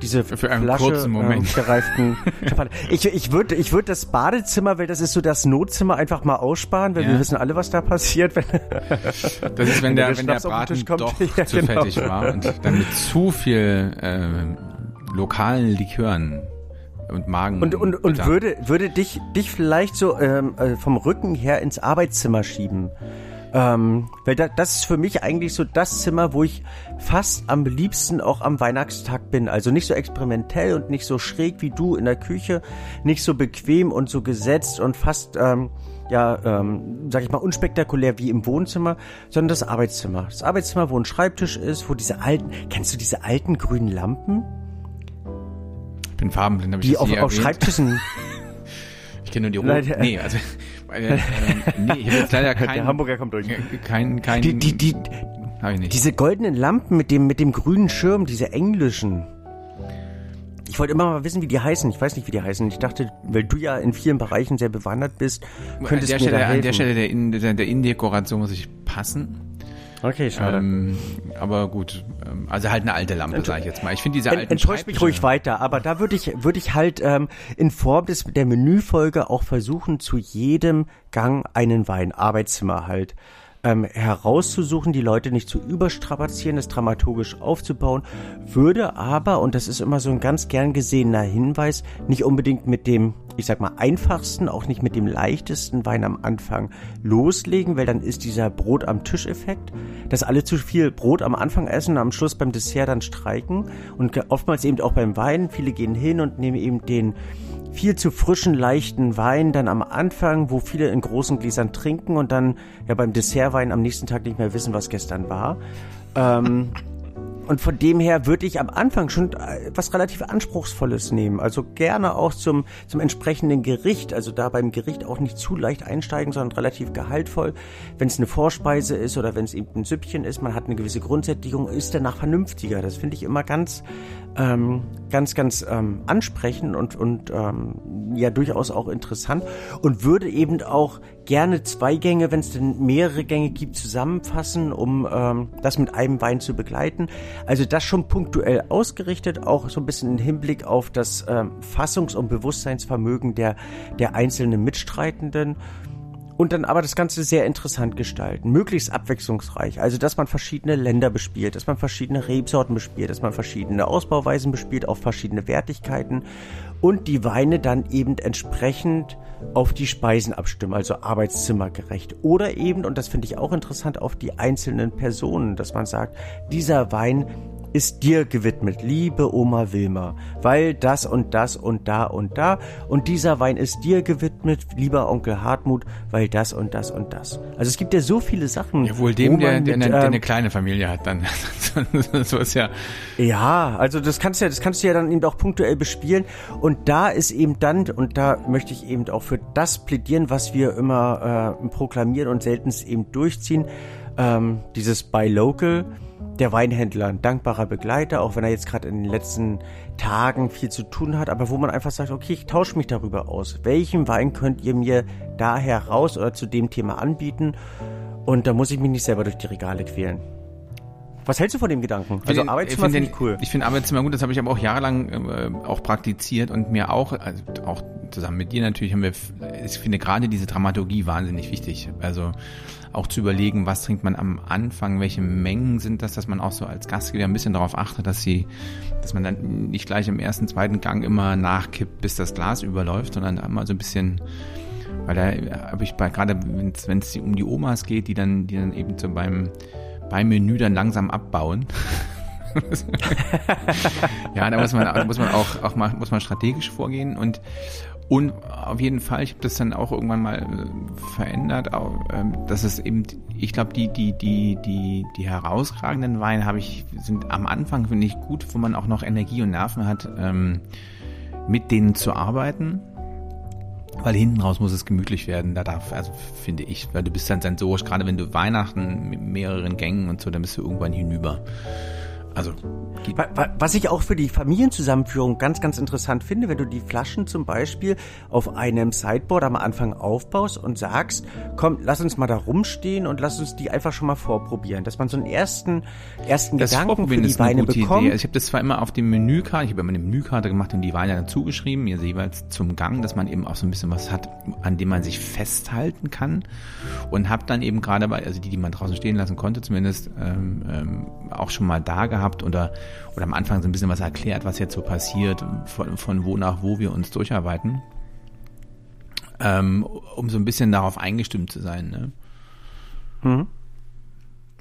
diese Für einen Flasche kurzen Moment. Ähm, gereiften Champagner. Ich, ich würde ich würd das Badezimmer, weil das ist so das Notzimmer, einfach mal aussparen, weil Ja. wir wissen alle, was da passiert. Wenn, Das ist, wenn der, der wenn der Braten kommt. doch Ja, zu genau. fettig war und dann mit zu viel äh, lokalen Likören und Magen. und und, und würde, würde dich, dich vielleicht so ähm, äh, vom Rücken her ins Arbeitszimmer schieben. Ähm, weil da, das ist für mich eigentlich so das Zimmer, wo ich fast am liebsten auch am Weihnachtstag bin. Also nicht so experimentell und nicht so schräg wie du in der Küche, nicht so bequem und so gesetzt und fast, ähm, ja, ähm, sag ich mal, unspektakulär wie im Wohnzimmer, sondern das Arbeitszimmer. Das Arbeitszimmer, wo ein Schreibtisch ist, wo diese alten, kennst du diese alten grünen Lampen, bin farbenblind, habe ich die auf, auf? Schreibtischen, Ich kenne nur die roten. Nee, also weil, äh, nee, ich habe jetzt leider kein, der Hamburger kommt durch. kein, kein, Die, die, die, hab ich nicht. Diese goldenen Lampen mit dem, mit dem grünen Schirm, diese englischen. Ich wollte immer mal wissen, wie die heißen. Ich weiß nicht, wie die heißen. Ich dachte, weil du ja in vielen Bereichen sehr bewandert bist, könntest du mir Stelle, da helfen. an der Stelle der, In, der, der Innendekoration muss ich passen. okay, schade. Ähm, aber gut, also halt eine alte Lampe, sag ich jetzt mal. Ich finde diese alten enttäuscht mich ruhig weiter, aber da würde ich, würde ich halt ähm, in Form des, der Menüfolge auch versuchen, zu jedem Gang einen Wein, Arbeitszimmer halt, ähm, herauszusuchen, die Leute nicht zu überstrapazieren, das dramaturgisch aufzubauen, würde aber, und das ist immer so ein ganz gern gesehener Hinweis, nicht unbedingt mit dem, ich sag mal, einfachsten, auch nicht mit dem leichtesten Wein am Anfang loslegen, weil dann ist dieser Brot am Tisch-Effekt, dass alle zu viel Brot am Anfang essen und am Schluss beim Dessert dann streiken und oftmals eben auch beim Wein. Viele gehen hin und nehmen eben den viel zu frischen, leichten Wein dann am Anfang, wo viele in großen Gläsern trinken und dann ja beim Dessertwein am nächsten Tag nicht mehr wissen, was gestern war. Ähm, und von dem her würde ich am Anfang schon äh, was relativ Anspruchsvolles nehmen. Also gerne auch zum, zum entsprechenden Gericht. Also da beim Gericht auch nicht zu leicht einsteigen, sondern relativ gehaltvoll. Wenn es eine Vorspeise ist oder wenn es eben ein Süppchen ist, man hat eine gewisse Grundsättigung, ist danach vernünftiger. Das finde ich immer ganz, ähm, ganz, ganz ähm, ansprechend und, und ähm, ja durchaus auch interessant. Und würde eben auch gerne zwei Gänge, wenn es denn mehrere Gänge gibt, zusammenfassen, um ähm, das mit einem Wein zu begleiten. Also das schon punktuell ausgerichtet, auch so ein bisschen im Hinblick auf das ähm, Fassungs- und Bewusstseinsvermögen der, der einzelnen Mitstreitenden. Und dann aber das Ganze sehr interessant gestalten, möglichst abwechslungsreich. Also, dass man verschiedene Länder bespielt, dass man verschiedene Rebsorten bespielt, dass man verschiedene Ausbauweisen bespielt, auf verschiedene Wertigkeiten und die Weine dann eben entsprechend auf die Speisen abstimmen, also arbeitszimmergerecht. Oder eben, und das finde ich auch interessant, auf die einzelnen Personen, dass man sagt, dieser Wein ist dir gewidmet, liebe Oma Wilma, weil das und das und da und da und dieser Wein ist dir gewidmet, lieber Onkel Hartmut, weil das und das und das. Also es gibt ja so viele Sachen. Ja, wohl dem, der, der, mit, eine, der ähm, eine kleine Familie hat, dann. so ist ja. Ja, also das kannst du ja, das kannst du ja dann eben auch punktuell bespielen. Und da ist eben dann, und da möchte ich eben auch für das plädieren, was wir immer äh, proklamieren und selten eben durchziehen, ähm, dieses Buy Local. Der Weinhändler, ein dankbarer Begleiter, auch wenn er jetzt gerade in den letzten Tagen viel zu tun hat, aber wo man einfach sagt, okay, ich tausche mich darüber aus. Welchen Wein könnt ihr mir da heraus oder zu dem Thema anbieten? Und da muss ich mich nicht selber durch die Regale quälen. Was hältst du von dem Gedanken? Also den, Arbeitszimmer finde find ich cool. Ich finde Arbeitszimmer gut, das habe ich aber auch jahrelang äh, auch praktiziert und mir auch, also auch zusammen mit dir natürlich haben wir, ich finde gerade diese Dramaturgie wahnsinnig wichtig. Also auch zu überlegen, was trinkt man am Anfang, welche Mengen sind das, dass man auch so als Gastgeber ein bisschen darauf achtet, dass sie, dass man dann nicht gleich im ersten, zweiten Gang immer nachkippt, bis das Glas überläuft, sondern immer so ein bisschen weil da habe ich bei, gerade wenn es um die Omas geht, die dann, die dann eben so beim beim Menü dann langsam abbauen. ja, da muss man, muss man auch, auch mal, muss man strategisch vorgehen und und auf jeden Fall, ich habe das dann auch irgendwann mal äh, verändert, auch, ähm, dass es eben, ich glaube, die die die die die herausragenden Weine habe ich sind am Anfang finde ich gut, wo man auch noch Energie und Nerven hat, ähm, mit denen zu arbeiten weil hinten raus muss es gemütlich werden, da darf, also finde ich, weil du bist dann sensorisch, gerade wenn du Weihnachten mit mehreren Gängen und so, dann bist du irgendwann hinüber. Also was ich auch für die Familienzusammenführung ganz, ganz interessant finde, wenn du die Flaschen zum Beispiel auf einem Sideboard am Anfang aufbaust und sagst, komm, lass uns mal da rumstehen und lass uns die einfach schon mal vorprobieren, dass man so einen ersten, ersten das Gedanken für die Weine bekommt. Idee. Also ich habe das zwar immer auf dem Menükarte, ich habe immer eine Menükarte gemacht und die Weine dann zugeschrieben, mir jeweils zum Gang, dass man eben auch so ein bisschen was hat, an dem man sich festhalten kann und habe dann eben gerade bei, also die, die man draußen stehen lassen konnte, zumindest ähm, ähm, auch schon mal da gehabt oder oder am Anfang so ein bisschen was erklärt, was jetzt so passiert, von, von wo nach wo wir uns durcharbeiten, ähm, um so ein bisschen darauf eingestimmt zu sein. Ne? Mhm.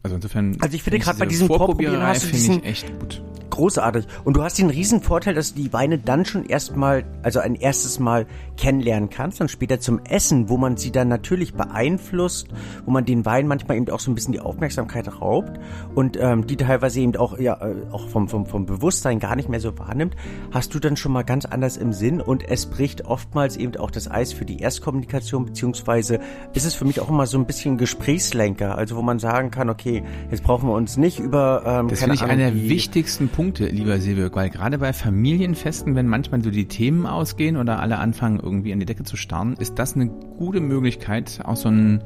Also insofern. Also ich finde gerade bei diesem Vorprobieren hast du diesen, ich echt gut großartig. Und du hast den riesen Vorteil, dass du die Weine dann schon erstmal, also ein erstes Mal kennenlernen kannst, dann später zum Essen, wo man sie dann natürlich beeinflusst, wo man den Wein manchmal eben auch so ein bisschen die Aufmerksamkeit raubt und ähm, die teilweise eben auch, ja, äh, auch vom, vom, vom Bewusstsein gar nicht mehr so wahrnimmt, hast du dann schon mal ganz anders im Sinn und es bricht oftmals eben auch das Eis für die Erstkommunikation, beziehungsweise ist es für mich auch immer so ein bisschen Gesprächslenker, also wo man sagen kann, okay, jetzt brauchen wir uns nicht über ähm, Das finde ich einer der wichtigsten Punkte lieber Silvio, weil gerade bei Familienfesten, wenn manchmal so die Themen ausgehen oder alle anfangen irgendwie an die Decke zu starren, ist das eine gute Möglichkeit, auch so ein,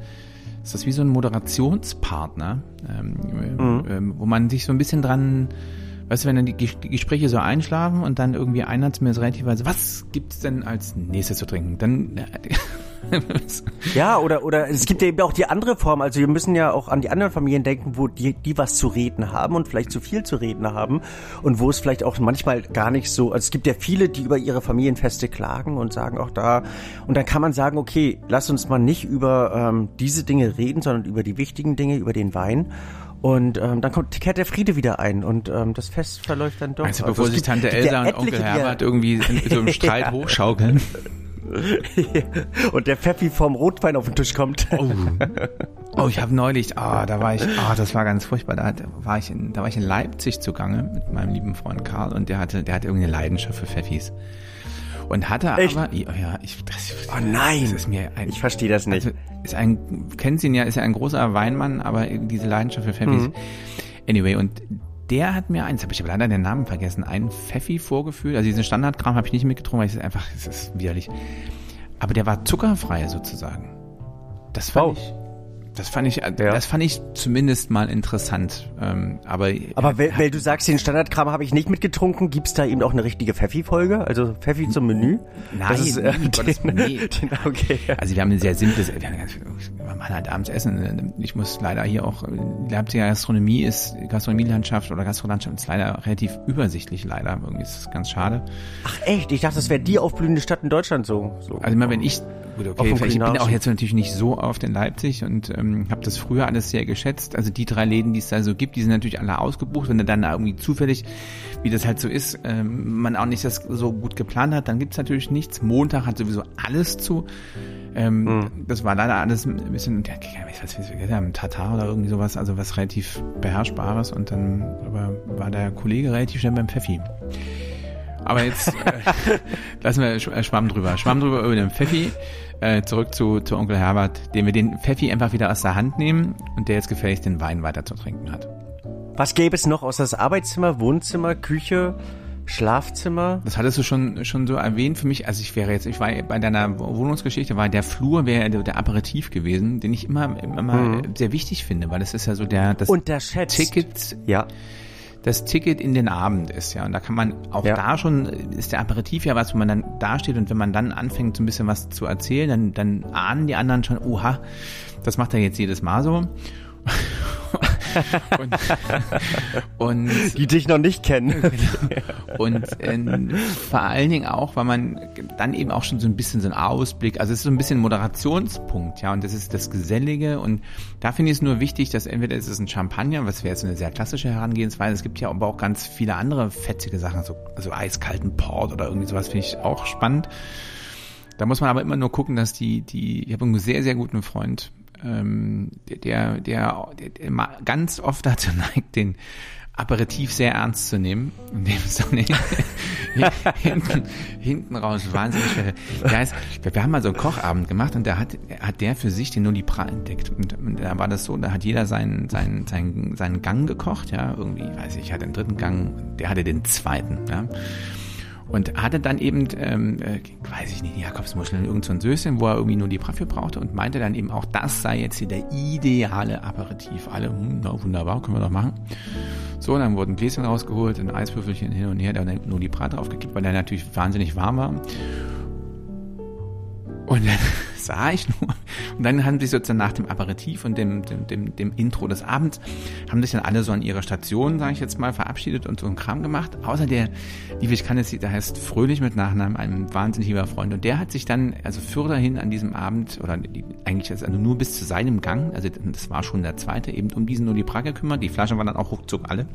ist das wie so ein Moderationspartner, ähm, mhm. ähm, wo man sich so ein bisschen dran, weißt du, wenn dann die, die Gespräche so einschlafen und dann irgendwie einer zu mir so relativ weiß, was gibt's denn als nächstes zu trinken? Dann ja, oder, oder es gibt ja eben auch die andere Form. Also wir müssen ja auch an die anderen Familien denken, wo die, die was zu reden haben und vielleicht zu viel zu reden haben und wo es vielleicht auch manchmal gar nicht so, also es gibt ja viele, die über ihre Familienfeste klagen und sagen auch da, und dann kann man sagen, okay, lass uns mal nicht über ähm, diese Dinge reden, sondern über die wichtigen Dinge, über den Wein. Und ähm, dann kommt, kehrt der Friede wieder ein und ähm, das Fest verläuft dann doch. Also, bevor also, sich Tante Elsa und Onkel Herbert irgendwie in so einem Streit hochschaukeln. Und der Pfeffi vom Rotwein auf den Tisch kommt. Oh, oh ich habe neulich, ah, oh, da war ich, ah, oh, das war ganz furchtbar. Da war ich in, da war ich in Leipzig zugange mit meinem lieben Freund Karl und der hatte, der hatte irgendeine Leidenschaft für Pfeffis. Und hatte Echt? aber, ja, ich, das, oh nein, das ist mir ein, ich verstehe das nicht. Also ist ein, kennen Sie ihn ja, ist ja ein großer Weinmann, aber diese Leidenschaft für Pfeffis. Mhm. Anyway, und der hat mir eins, habe ich aber leider den Namen vergessen, einen Pfeffi vorgeführt. Also diesen Standardkram habe ich nicht mitgetrunken, weil es einfach, es ist widerlich. Aber der war zuckerfrei sozusagen. Das fand wow. ich das fand ich, ja. das fand ich zumindest mal interessant. Ähm, aber aber weil, weil du sagst, den Standardkram habe ich nicht mitgetrunken, gibt's da eben auch eine richtige Pfeffi-Folge? Also Pfeffi zum Menü? Nein, das ist, äh, nee, den, nee. Den, okay. Also wir haben ein sehr simples, wir haben ganz, man halt abends essen. Ich muss leider hier auch, die Leipziger Gastronomie ist, Gastronomielandschaft oder Gastrolandschaft ist leider relativ übersichtlich, leider. Irgendwie ist das ganz schade. Ach echt? Ich dachte, das wäre die aufblühende Stadt in Deutschland so. so. Also immer wenn ich Gut, okay, ich bin auch jetzt natürlich nicht so oft in Leipzig und ähm, habe das früher alles sehr geschätzt. Also die drei Läden, die es da so gibt, die sind natürlich alle ausgebucht. Wenn du dann irgendwie zufällig, wie das halt so ist, ähm, man auch nicht das so gut geplant hat, dann gibt's natürlich nichts. Montag hat sowieso alles zu. Ähm, mhm. Das war leider alles ein bisschen, ja, ich weiß nicht, wie ein Tatar oder irgendwie sowas, also was relativ beherrschbares und dann aber war der Kollege relativ schnell beim Pfeffi. Aber jetzt äh, lassen wir äh, Schwamm drüber. Schwamm drüber über den Pfeffi. Äh, zurück zu, zu Onkel Herbert, dem wir den Pfeffi einfach wieder aus der Hand nehmen und der jetzt gefälligst den Wein weiter zu trinken hat. Was gäbe es noch aus das Arbeitszimmer, Wohnzimmer, Küche, Schlafzimmer? Das hattest du schon, schon so erwähnt für mich. Also ich wäre jetzt, ich war bei deiner Wohnungsgeschichte, war der Flur wäre der, der Aperitif gewesen, den ich immer, immer mhm. sehr wichtig finde, weil das ist ja so der, das Unterschätzt. Ticket. Ja das Ticket in den Abend ist, ja. Und da kann man auch ja. da schon, ist der Aperitif ja was, wo man dann da steht und wenn man dann anfängt, so ein bisschen was zu erzählen, dann, dann ahnen die anderen schon, oha, das macht er jetzt jedes Mal so. und, und, die dich noch nicht kennen. und äh, vor allen Dingen auch, weil man dann eben auch schon so ein bisschen so ein Ausblick, also es ist so ein bisschen ein Moderationspunkt, ja, und das ist das Gesellige und da finde ich es nur wichtig, dass entweder ist es ein Champagner, was wäre jetzt eine sehr klassische Herangehensweise, es gibt ja aber auch ganz viele andere fetzige Sachen, so also eiskalten Port oder irgendwie sowas finde ich auch spannend. Da muss man aber immer nur gucken, dass die, die, ich habe einen sehr, sehr guten Freund, ähm, der, der, der, ganz oft dazu neigt, den Aperitif sehr ernst zu nehmen, indem es dann hinten, hinten raus wahnsinnig schwer. Der heißt, wir haben mal so einen Kochabend gemacht und da hat, hat der für sich den Nulipra entdeckt. Und, und da war das so, da hat jeder seinen, seinen, seinen, seinen Gang gekocht, ja, irgendwie, weiß ich, ich hatte den dritten Gang, der hatte den zweiten, ja. Und hatte dann eben, ähm, äh, weiß ich nicht, Jakobsmuscheln, irgend so ein Söschen, wo er irgendwie nur die Braffe brauchte und meinte dann eben auch, das sei jetzt hier der ideale Aperitif. Alle, hm, na, wunderbar, können wir doch machen. So, dann wurden Gläschen rausgeholt, ein Eiswürfelchen hin und her, dann nur die Brat draufgekippt, weil der natürlich wahnsinnig warm war. Und dann sah ich nur, und dann haben sich sozusagen nach dem Aperitif und dem, dem, dem, dem Intro des Abends, haben sich dann alle so an ihre Station, sage ich jetzt mal, verabschiedet und so einen Kram gemacht. Außer der, liebe ich kann es, der heißt Fröhlich mit Nachnamen, ein wahnsinnig lieber Freund. Und der hat sich dann, also fürderhin an diesem Abend, oder eigentlich also nur bis zu seinem Gang, also das war schon der zweite, eben um diesen nur die Prag gekümmert. Die Flaschen waren dann auch ruckzuck alle.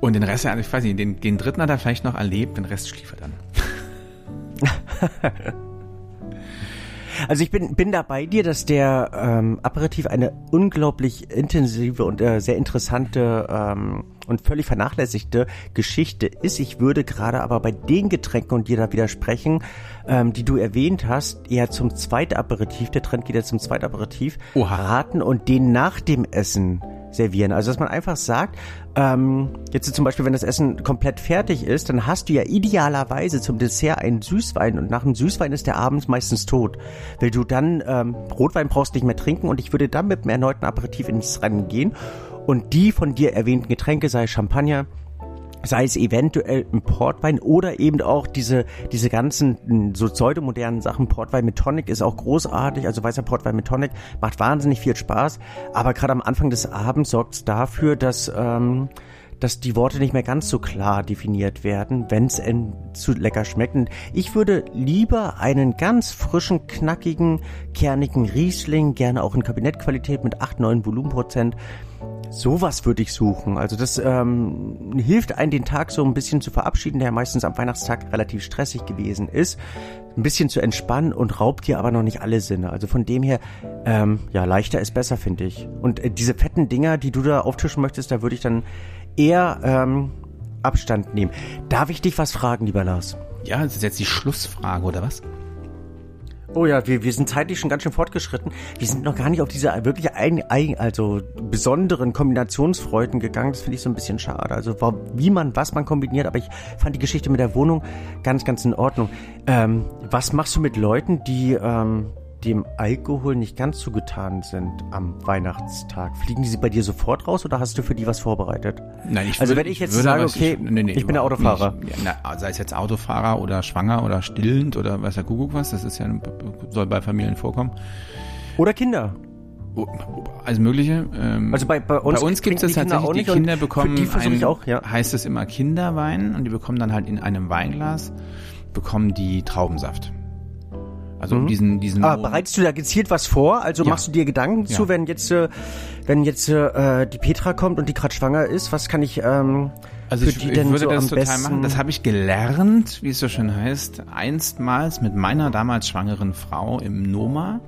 Und den Rest, also ich weiß nicht, den, den dritten hat er vielleicht noch erlebt, den Rest schlief er dann. Also ich bin, bin da bei dir, dass der ähm, Aperitif eine unglaublich intensive und äh, sehr interessante ähm, und völlig vernachlässigte Geschichte ist. Ich würde gerade aber bei den Getränken und dir da widersprechen, ähm, die du erwähnt hast, eher zum Zweitaperitif, der Trend geht ja zum Zweitaperitif, Oha. raten und den nach dem Essen servieren. Also dass man einfach sagt, ähm, jetzt zum Beispiel, wenn das Essen komplett fertig ist, dann hast du ja idealerweise zum Dessert einen Süßwein und nach dem Süßwein ist der abends meistens tot, weil du dann ähm, Rotwein brauchst nicht mehr trinken und ich würde dann mit einem erneuten Aperitif ins Rennen gehen und die von dir erwähnten Getränke, sei Champagner, sei es eventuell ein Portwein oder eben auch diese, diese ganzen hm, so pseudomodernen Sachen. Portwein mit Tonic ist auch großartig, also weißer Portwein mit Tonic macht wahnsinnig viel Spaß, aber gerade am Anfang des Abends sorgt es dafür, dass ähm, dass die Worte nicht mehr ganz so klar definiert werden, wenn es zu lecker schmeckt. Und ich würde lieber einen ganz frischen, knackigen, kernigen Riesling, gerne auch in Kabinettqualität mit 8, 9 Volumenprozent, Sowas würde ich suchen. Also das ähm, hilft einen, den Tag so ein bisschen zu verabschieden, der meistens am Weihnachtstag relativ stressig gewesen ist. Ein bisschen zu entspannen und raubt dir aber noch nicht alle Sinne. Also von dem her, ähm, ja, leichter ist besser, finde ich. Und äh, diese fetten Dinger, die du da auftischen möchtest, da würde ich dann eher ähm, Abstand nehmen. Darf ich dich was fragen, lieber Lars? Ja, das ist jetzt die Schlussfrage, oder was? Oh ja, wir, wir sind zeitlich schon ganz schön fortgeschritten. Wir sind noch gar nicht auf diese wirklich ein, ein, also besonderen Kombinationsfreuden gegangen. Das finde ich so ein bisschen schade. Also wie man, was man kombiniert. Aber ich fand die Geschichte mit der Wohnung ganz, ganz in Ordnung. Ähm, was machst du mit Leuten, die ähm, dem Alkohol nicht ganz zugetan sind am Weihnachtstag, fliegen die sie bei dir sofort raus oder hast du für die was vorbereitet? Nein, ich Also würde, wenn ich jetzt sage, okay, ich, nee, nee, ich bin der Autofahrer. Nicht, na, sei es jetzt Autofahrer oder schwanger oder stillend oder weiß der Kuckuck was, das ist ja, soll bei Familien vorkommen. Oder Kinder. Oh, alles Mögliche. Ähm, also bei, bei uns, bei uns gibt es tatsächlich, die Kinder bekommen, die ein, auch, ja. heißt es immer Kinderwein und die bekommen dann halt in einem Weinglas, bekommen die Traubensaft. Also mhm. diesen, diesen. Ah, bereitest du da gezielt was vor? Also ja. machst du dir Gedanken ja. zu, wenn jetzt, äh, wenn jetzt äh, die Petra kommt und die gerade schwanger ist, was kann ich ähm, also ich, ich würde so das total besten? machen. Das habe ich gelernt, wie es so schön heißt, einstmals mit meiner damals schwangeren Frau im Noma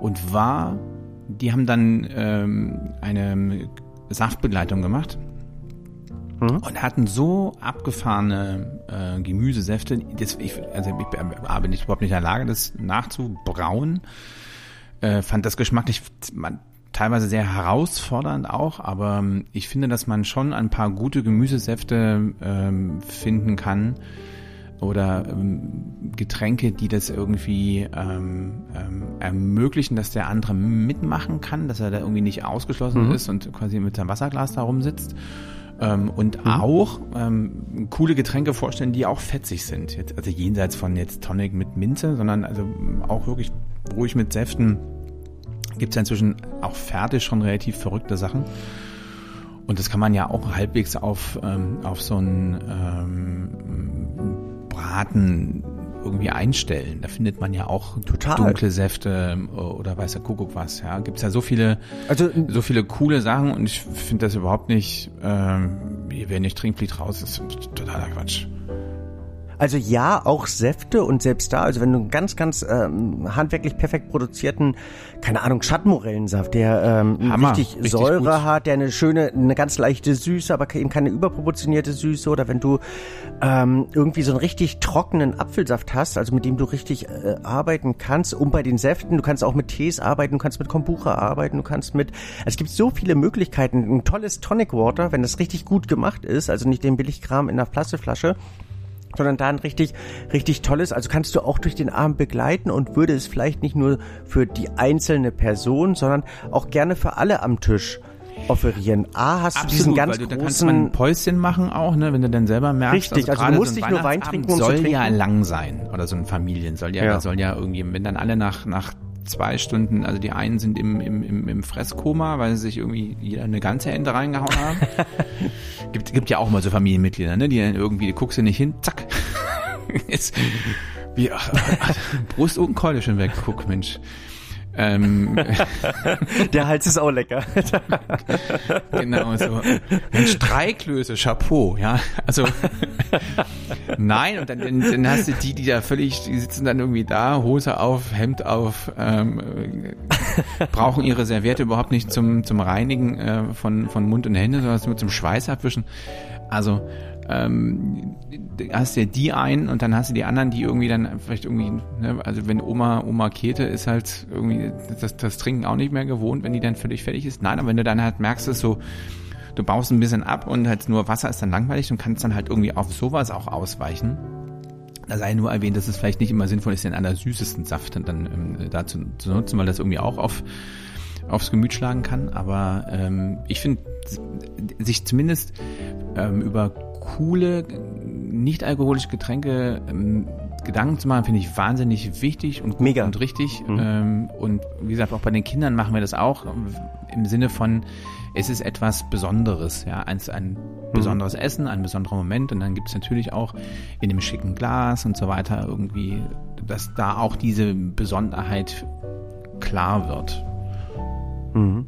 und war, die haben dann ähm, eine Saftbegleitung gemacht mhm. und hatten so abgefahrene äh, Gemüsesäfte. Das, ich, also ich bin ich überhaupt nicht in der Lage, das nachzubrauen. Äh, fand das geschmacklich, man, teilweise sehr herausfordernd auch, aber ähm, ich finde, dass man schon ein paar gute Gemüsesäfte ähm, finden kann oder ähm, Getränke, die das irgendwie ähm, ähm, ermöglichen, dass der andere mitmachen kann, dass er da irgendwie nicht ausgeschlossen mhm. ist und quasi mit seinem Wasserglas da rumsitzt. Ähm, und mhm. auch ähm, coole Getränke vorstellen, die auch fetzig sind. Jetzt, also jenseits von jetzt Tonic mit Minze, sondern also auch wirklich ruhig mit Säften. Gibt es ja inzwischen auch fertig schon relativ verrückte Sachen. Und das kann man ja auch halbwegs auf, ähm, auf so ein ähm, Braten irgendwie einstellen. Da findet man ja auch Total. dunkle Säfte äh, oder weißer Kuckuck was. Ja, gibt's ja so viele, also, so viele coole Sachen und ich finde das überhaupt nicht. Ähm, wer nicht trinkt, fliegt raus. Das ist totaler Quatsch. Also ja, auch Säfte und selbst da, also wenn du einen ganz, ganz ähm, handwerklich perfekt produzierten, keine Ahnung, Schattenmorellensaft, der ähm, Hammer, richtig, richtig, Säure gut. hat, der eine schöne, eine ganz leichte Süße, aber eben keine überproportionierte Süße oder wenn du ähm, irgendwie so einen richtig trockenen Apfelsaft hast, also mit dem du richtig äh, arbeiten kannst, um bei den Säften, du kannst auch mit Tees arbeiten, du kannst mit Kombucha arbeiten, du kannst mit, es gibt so viele Möglichkeiten, ein tolles Tonic Water, wenn das richtig gut gemacht ist, also nicht den Billigkram in der Plastikflasche, sondern da ein richtig, richtig tolles, also kannst du auch durch den Abend begleiten und würde es vielleicht nicht nur für die einzelne Person, sondern auch gerne für alle am Tisch offerieren. A, hast Absolut, du diesen ganz weil du, großen... Da kannst du ein Päuschen machen auch, ne, wenn du dann selber merkst. Richtig, also, also du musst so nicht nur Wein trinken, um soll zu trinken. ja lang sein. Oder so ein Familien soll ja, ja. soll ja irgendwie, wenn dann alle nach, nach zwei Stunden, also die einen sind im, im, im, im Fresskoma, weil sie sich irgendwie jeder eine ganze Ente reingehauen haben. gibt, gibt ja auch mal so Familienmitglieder, ne, die dann irgendwie, die guckst du nicht hin, zack. Jetzt, wie, ach, Brust und Keule schon weg, guck, Mensch. Ähm, Der Hals ist auch lecker. genau so. Ein Streiklöse, Chapeau, ja. Also nein, und dann, dann hast du die, die da völlig, die sitzen dann irgendwie da, Hose auf, Hemd auf, ähm, brauchen ihre Serviette überhaupt nicht zum, zum Reinigen äh, von, von Mund und Hände, sondern nur zum Schweiß abwischen. Also ähm, hast ja die einen und dann hast du die anderen, die irgendwie dann vielleicht irgendwie, ne, also wenn Oma, Oma Käthe ist halt irgendwie das, das Trinken auch nicht mehr gewohnt, wenn die dann völlig fertig ist. Nein, aber wenn du dann halt merkst, dass so, du baust ein bisschen ab und halt nur Wasser ist dann langweilig und kannst dann halt irgendwie auf sowas auch ausweichen. Da sei nur erwähnt, dass es vielleicht nicht immer sinnvoll ist, den allersüßesten Saft dann ähm, dazu zu nutzen, weil das irgendwie auch auf aufs Gemüt schlagen kann. Aber ähm, ich finde, sich zumindest ähm, über coole, nicht alkoholische Getränke ähm, Gedanken zu machen, finde ich wahnsinnig wichtig und Mega. und richtig. Mhm. Ähm, und wie gesagt, auch bei den Kindern machen wir das auch im Sinne von, es ist etwas Besonderes, ja, ein, ein mhm. besonderes Essen, ein besonderer Moment. Und dann gibt es natürlich auch in dem schicken Glas und so weiter irgendwie, dass da auch diese Besonderheit klar wird. Mhm.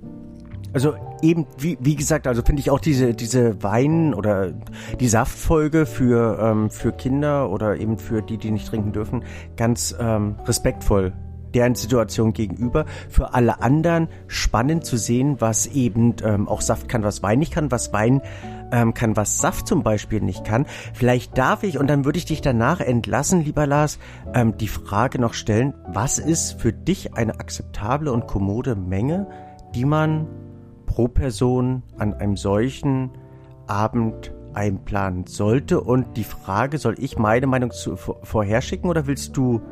Also eben, wie, wie gesagt, also finde ich auch diese, diese Wein- oder die Saftfolge für, ähm, für Kinder oder eben für die, die nicht trinken dürfen, ganz ähm, respektvoll deren Situation gegenüber. Für alle anderen spannend zu sehen, was eben ähm, auch Saft kann, was Wein nicht kann, was Wein ähm, kann, was Saft zum Beispiel nicht kann. Vielleicht darf ich, und dann würde ich dich danach entlassen, lieber Lars, ähm, die Frage noch stellen, was ist für dich eine akzeptable und kommode Menge, die man pro Person an einem solchen Abend einplanen sollte. Und die Frage, soll ich meine Meinung zu, vorherschicken oder willst du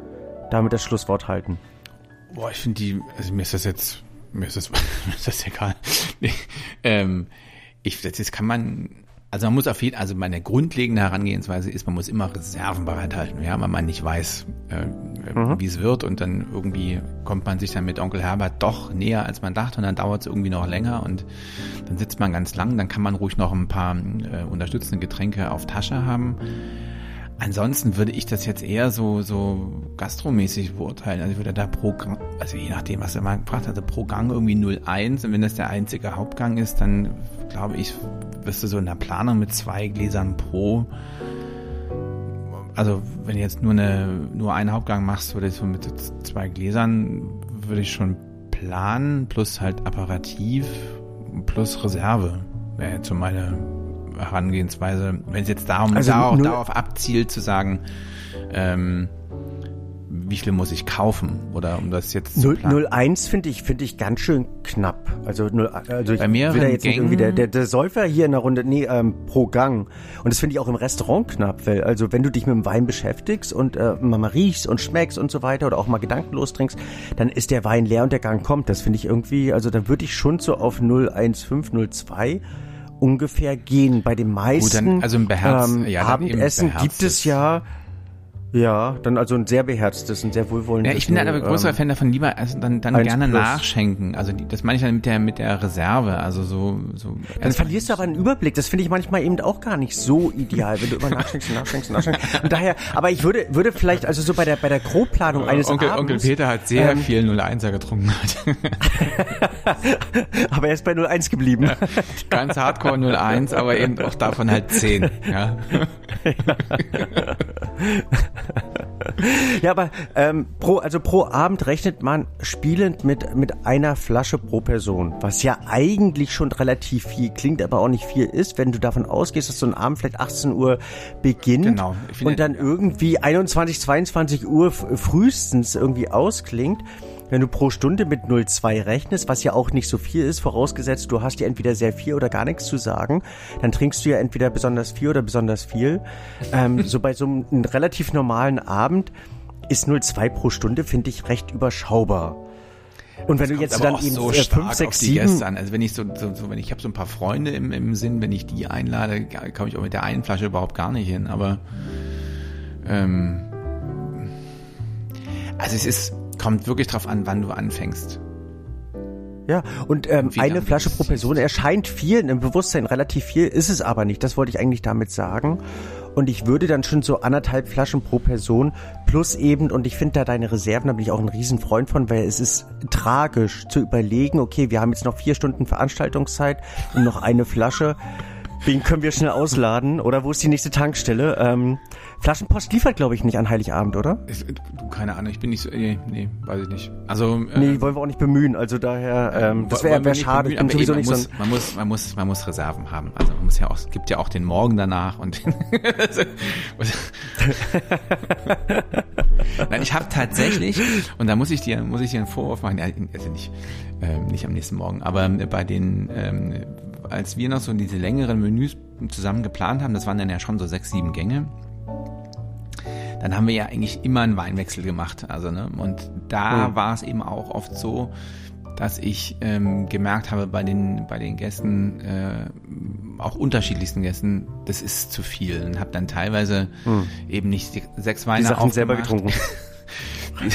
damit das Schlusswort halten? Boah, ich finde die, also mir ist das jetzt, mir ist das, mir ist das egal. Nee, ähm, ich, das, das kann man, also man muss auf jeden also meine grundlegende Herangehensweise ist, man muss immer Reserven bereithalten, ja, weil man nicht weiß, äh, mhm. wie es wird und dann irgendwie kommt man sich dann mit Onkel Herbert doch näher, als man dachte und dann dauert es irgendwie noch länger und dann sitzt man ganz lang, dann kann man ruhig noch ein paar äh, unterstützende Getränke auf Tasche haben. Ansonsten würde ich das jetzt eher so, so gastromäßig beurteilen. Also ich würde da pro also je nachdem, was er mal gebracht hatte, pro Gang irgendwie 0,1 und wenn das der einzige Hauptgang ist, dann glaube ich, wirst du so in der Planung mit zwei Gläsern pro also wenn du jetzt nur eine nur einen Hauptgang machst, würde ich so mit zwei Gläsern würde ich schon planen, plus halt Apparativ, plus Reserve. Wäre jetzt so meine Herangehensweise, wenn es jetzt darum, also darauf, darauf abzielt zu sagen, ähm, wie viel muss ich kaufen? Oder um das jetzt 0,1 finde ich, finde ich ganz schön knapp. Also, 0, also ich Bei mehreren will da jetzt Gängen- irgendwie der, der, der Säufer hier in der Runde, nee, ähm, pro Gang. Und das finde ich auch im Restaurant knapp, weil, also wenn du dich mit dem Wein beschäftigst und äh, mal riechst und schmeckst und so weiter oder auch mal gedankenlos trinkst, dann ist der Wein leer und der Gang kommt. Das finde ich irgendwie, also da würde ich schon so auf 0,15, 0,2 ungefähr gehen. Bei den meisten dann- also ein beherzt- ähm, ja, Abendessen gibt es ja ja, dann also ein sehr beherztes, ein sehr wohlwollendes. Ja, ich bin halt aber ähm, größerer Fan davon, lieber also dann, dann gerne plus. nachschenken. Also die, das meine ich dann mit der mit der Reserve. Also so so. Dann verlierst du aber einen Überblick. Das finde ich manchmal eben auch gar nicht so ideal, wenn du immer nachschenkst, und nachschenkst, und nachschenkst. Und daher, aber ich würde, würde vielleicht, also so bei der, bei der Grobplanung eines Onkel, Abends. Onkel Peter hat sehr ähm, viel 01er getrunken. Aber er ist bei 01 geblieben. Ganz Hardcore 01, aber eben auch davon halt 10. Ja. Ja, aber ähm, pro, also pro Abend rechnet man spielend mit, mit einer Flasche pro Person, was ja eigentlich schon relativ viel klingt, aber auch nicht viel ist, wenn du davon ausgehst, dass so ein Abend vielleicht 18 Uhr beginnt Genau. Und dann irgendwie 21, 22 Uhr frühestens irgendwie ausklingt. Wenn du pro Stunde mit 0,2 rechnest, was ja auch nicht so viel ist, vorausgesetzt, du hast dir entweder sehr viel oder gar nichts zu sagen, dann trinkst du ja entweder besonders viel oder besonders viel. Ähm, so bei so einem relativ normalen Abend ist 0,2 pro Stunde, finde ich, recht überschaubar. Und wenn du jetzt dann eben so äh, stark 5, 6, auf die Gäste 7 an. Also wenn ich so, so, so wenn ich habe so ein paar Freunde im, im Sinn, wenn ich die einlade, komme ich auch mit der einen Flasche überhaupt gar nicht hin. Aber ähm, also es ist kommt wirklich drauf an, wann du anfängst. Ja, und ähm, eine Flasche pro Person erscheint viel, im Bewusstsein relativ viel, ist es aber nicht. Das wollte ich eigentlich damit sagen. Und ich würde dann schon so anderthalb Flaschen pro Person plus eben, und ich finde da deine Reserven, da bin ich auch ein Riesenfreund von, weil es ist tragisch zu überlegen, okay, wir haben jetzt noch vier Stunden Veranstaltungszeit und noch eine Flasche. Wen können wir schnell ausladen? Oder wo ist die nächste Tankstelle? Ähm, Flaschenpost liefert, glaube ich, nicht an Heiligabend, oder? Es, du, keine Ahnung, ich bin nicht so, nee, nee weiß ich nicht. Also Nee, äh, wollen wir auch nicht bemühen. Also daher, ähm, das wollen wäre wär schade. Ich bemühen, bin sowieso eben, so man, muss, man muss, man muss, man muss Reserven haben. Also man muss ja auch, es gibt ja auch den Morgen danach und Nein, ich habe tatsächlich und da muss ich dir, muss ich dir einen Vorwurf machen, also nicht, ähm, nicht am nächsten Morgen, aber bei den, ähm, als wir noch so diese längeren Menüs zusammen geplant haben, das waren dann ja schon so sechs, sieben Gänge dann haben wir ja eigentlich immer einen Weinwechsel gemacht. Also, ne? Und da Mhm. war es eben auch oft so, dass ich ähm, gemerkt habe bei den, bei den Gästen, äh, auch unterschiedlichsten Gästen, das ist zu viel. Und habe dann teilweise eben nicht die sechs Weine die Sachen selber getrunken.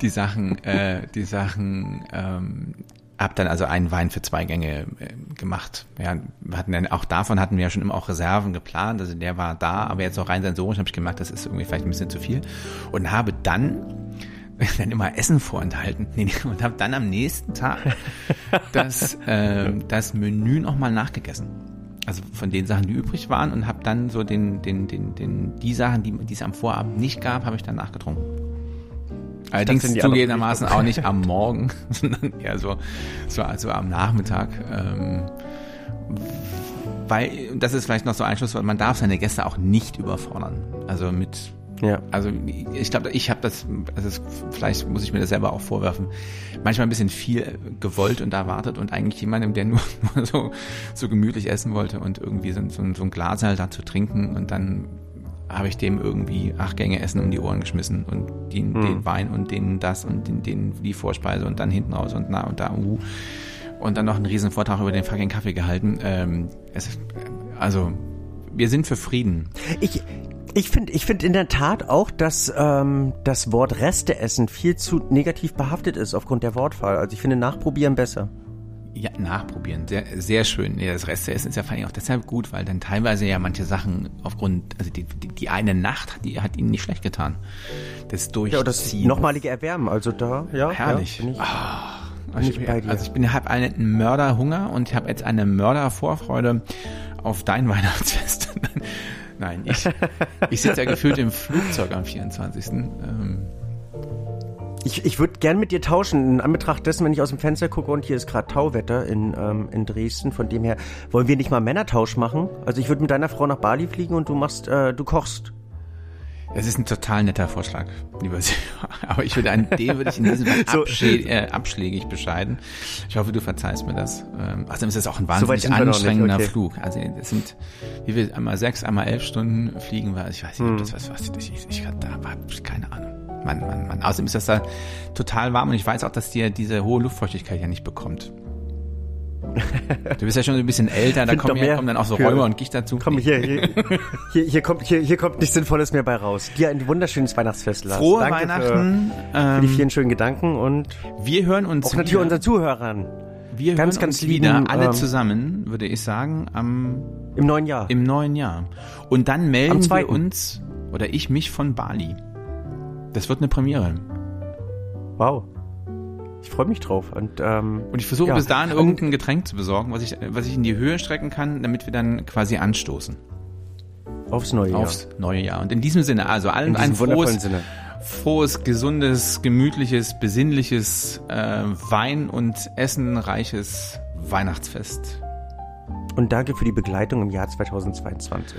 die Sachen, äh, die Sachen, ähm, hab dann also einen Wein für zwei Gänge äh, gemacht. Ja, wir hatten dann auch davon hatten wir ja schon immer auch Reserven geplant, also der war da, aber jetzt auch rein sensorisch habe ich gemerkt, das ist irgendwie vielleicht ein bisschen zu viel und habe dann dann immer Essen vorenthalten nee, nee, und habe dann am nächsten Tag das, ähm, das Menü nochmal nachgegessen. Also von den Sachen, die übrig waren und habe dann so den, den, den, den, die Sachen, die, die es am Vorabend nicht gab, habe ich dann nachgetrunken. Allerdings zugegebenermaßen auch nicht am Morgen, sondern eher so, so also am Nachmittag. Ähm, weil, das ist vielleicht noch so ein Schlusswort, man darf seine Gäste auch nicht überfordern. Also mit Ja. also ich glaube, ich habe das, also vielleicht muss ich mir das selber auch vorwerfen, manchmal ein bisschen viel gewollt und erwartet und eigentlich jemandem, der nur, nur so, so gemütlich essen wollte und irgendwie so, so, so ein Glas halt da zu trinken und dann habe ich dem irgendwie acht Gänge Essen um die Ohren geschmissen und den, den Wein und den das und den, den die Vorspeise und dann hinten raus und na und da uh, und dann noch einen riesen Vortrag über den fucking Kaffee gehalten. Ähm, es, ist- also wir sind für Frieden. Ich, ich finde ich find in der Tat auch, dass ähm, das Wort Resteessen viel zu negativ behaftet ist aufgrund der Wortwahl. Also ich finde Nachprobieren besser. Ja, nachprobieren. Sehr, sehr schön. Ja, das Rest ist ja vor allem auch deshalb gut, weil dann teilweise ja manche Sachen aufgrund, also die, die, die eine Nacht, die hat ihnen nicht schlecht getan. Das Durchziehen. Ja, das nochmalige Erwärmen, also da, ja. Herrlich. Ja, ich, Ah, bin ich. Also ich bin habe einen Mörderhunger und habe jetzt eine Mördervorfreude auf dein Weihnachtsfest. Nein, ich, ich sitze ja gefühlt im Flugzeug am 24. Ähm, ich, ich würde gern mit dir tauschen, in Anbetracht dessen, wenn ich aus dem Fenster gucke und hier ist gerade Tauwetter in, ähm, in Dresden. Von dem her, wollen wir nicht mal Männertausch machen? Also ich würde mit deiner Frau nach Bali fliegen und du machst, äh, du kochst. Das ist ein total netter Vorschlag, lieber Sie. Aber ich würde an dem würde ich in diesem Fall so, äh, abschlägig bescheiden. Ich hoffe, du verzeihst mir das. Ähm, außerdem ist das auch ein wahnsinnig so anstrengender okay. Flug. Also das sind, wie wir einmal sechs, einmal elf Stunden fliegen wir. Ich weiß nicht, ob hm. das was, was ich, ich, ich da habe keine Ahnung. Mann, Mann, Mann. Außerdem ist das da total warm und ich weiß auch, dass dir diese hohe Luftfeuchtigkeit ja nicht bekommt. Du bist ja schon ein bisschen älter, da kommen, hier, kommen dann auch so Räuber und Gicht dazu. Komm, hier, hier, hier, kommt, hier, hier kommt nichts Sinnvolles mehr bei raus. Dir ein wunderschönes Weihnachtsfest, Lars. Frohe Danke Weihnachten. Für, für, die ähm, vielen schönen Gedanken und wir hören uns auch natürlich wieder. unseren Zuhörern. Wir ganz, hören ganz uns lieben, wieder alle ähm, zusammen, würde ich sagen, am im neuen Jahr. Im neuen Jahr. Und dann melden wir uns oder ich mich von Bali. Das wird eine Premiere. Wow. Ich freue mich drauf. Und, ähm, und ich versuche ja. bis dahin irgendein Getränk zu besorgen, was ich, was ich in die Höhe strecken kann, damit wir dann quasi anstoßen. Aufs neue Jahr. Aufs neue Jahr. Und in diesem Sinne, also allen ein frohes, Sinne. frohes, gesundes, gemütliches, besinnliches, äh, Wein- und Essenreiches Weihnachtsfest. Und danke für die Begleitung im Jahr 2022.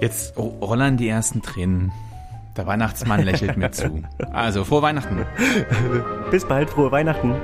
Jetzt rollern die ersten Tränen. Der Weihnachtsmann lächelt mir zu. Also, frohe Weihnachten. Bis bald, frohe Weihnachten.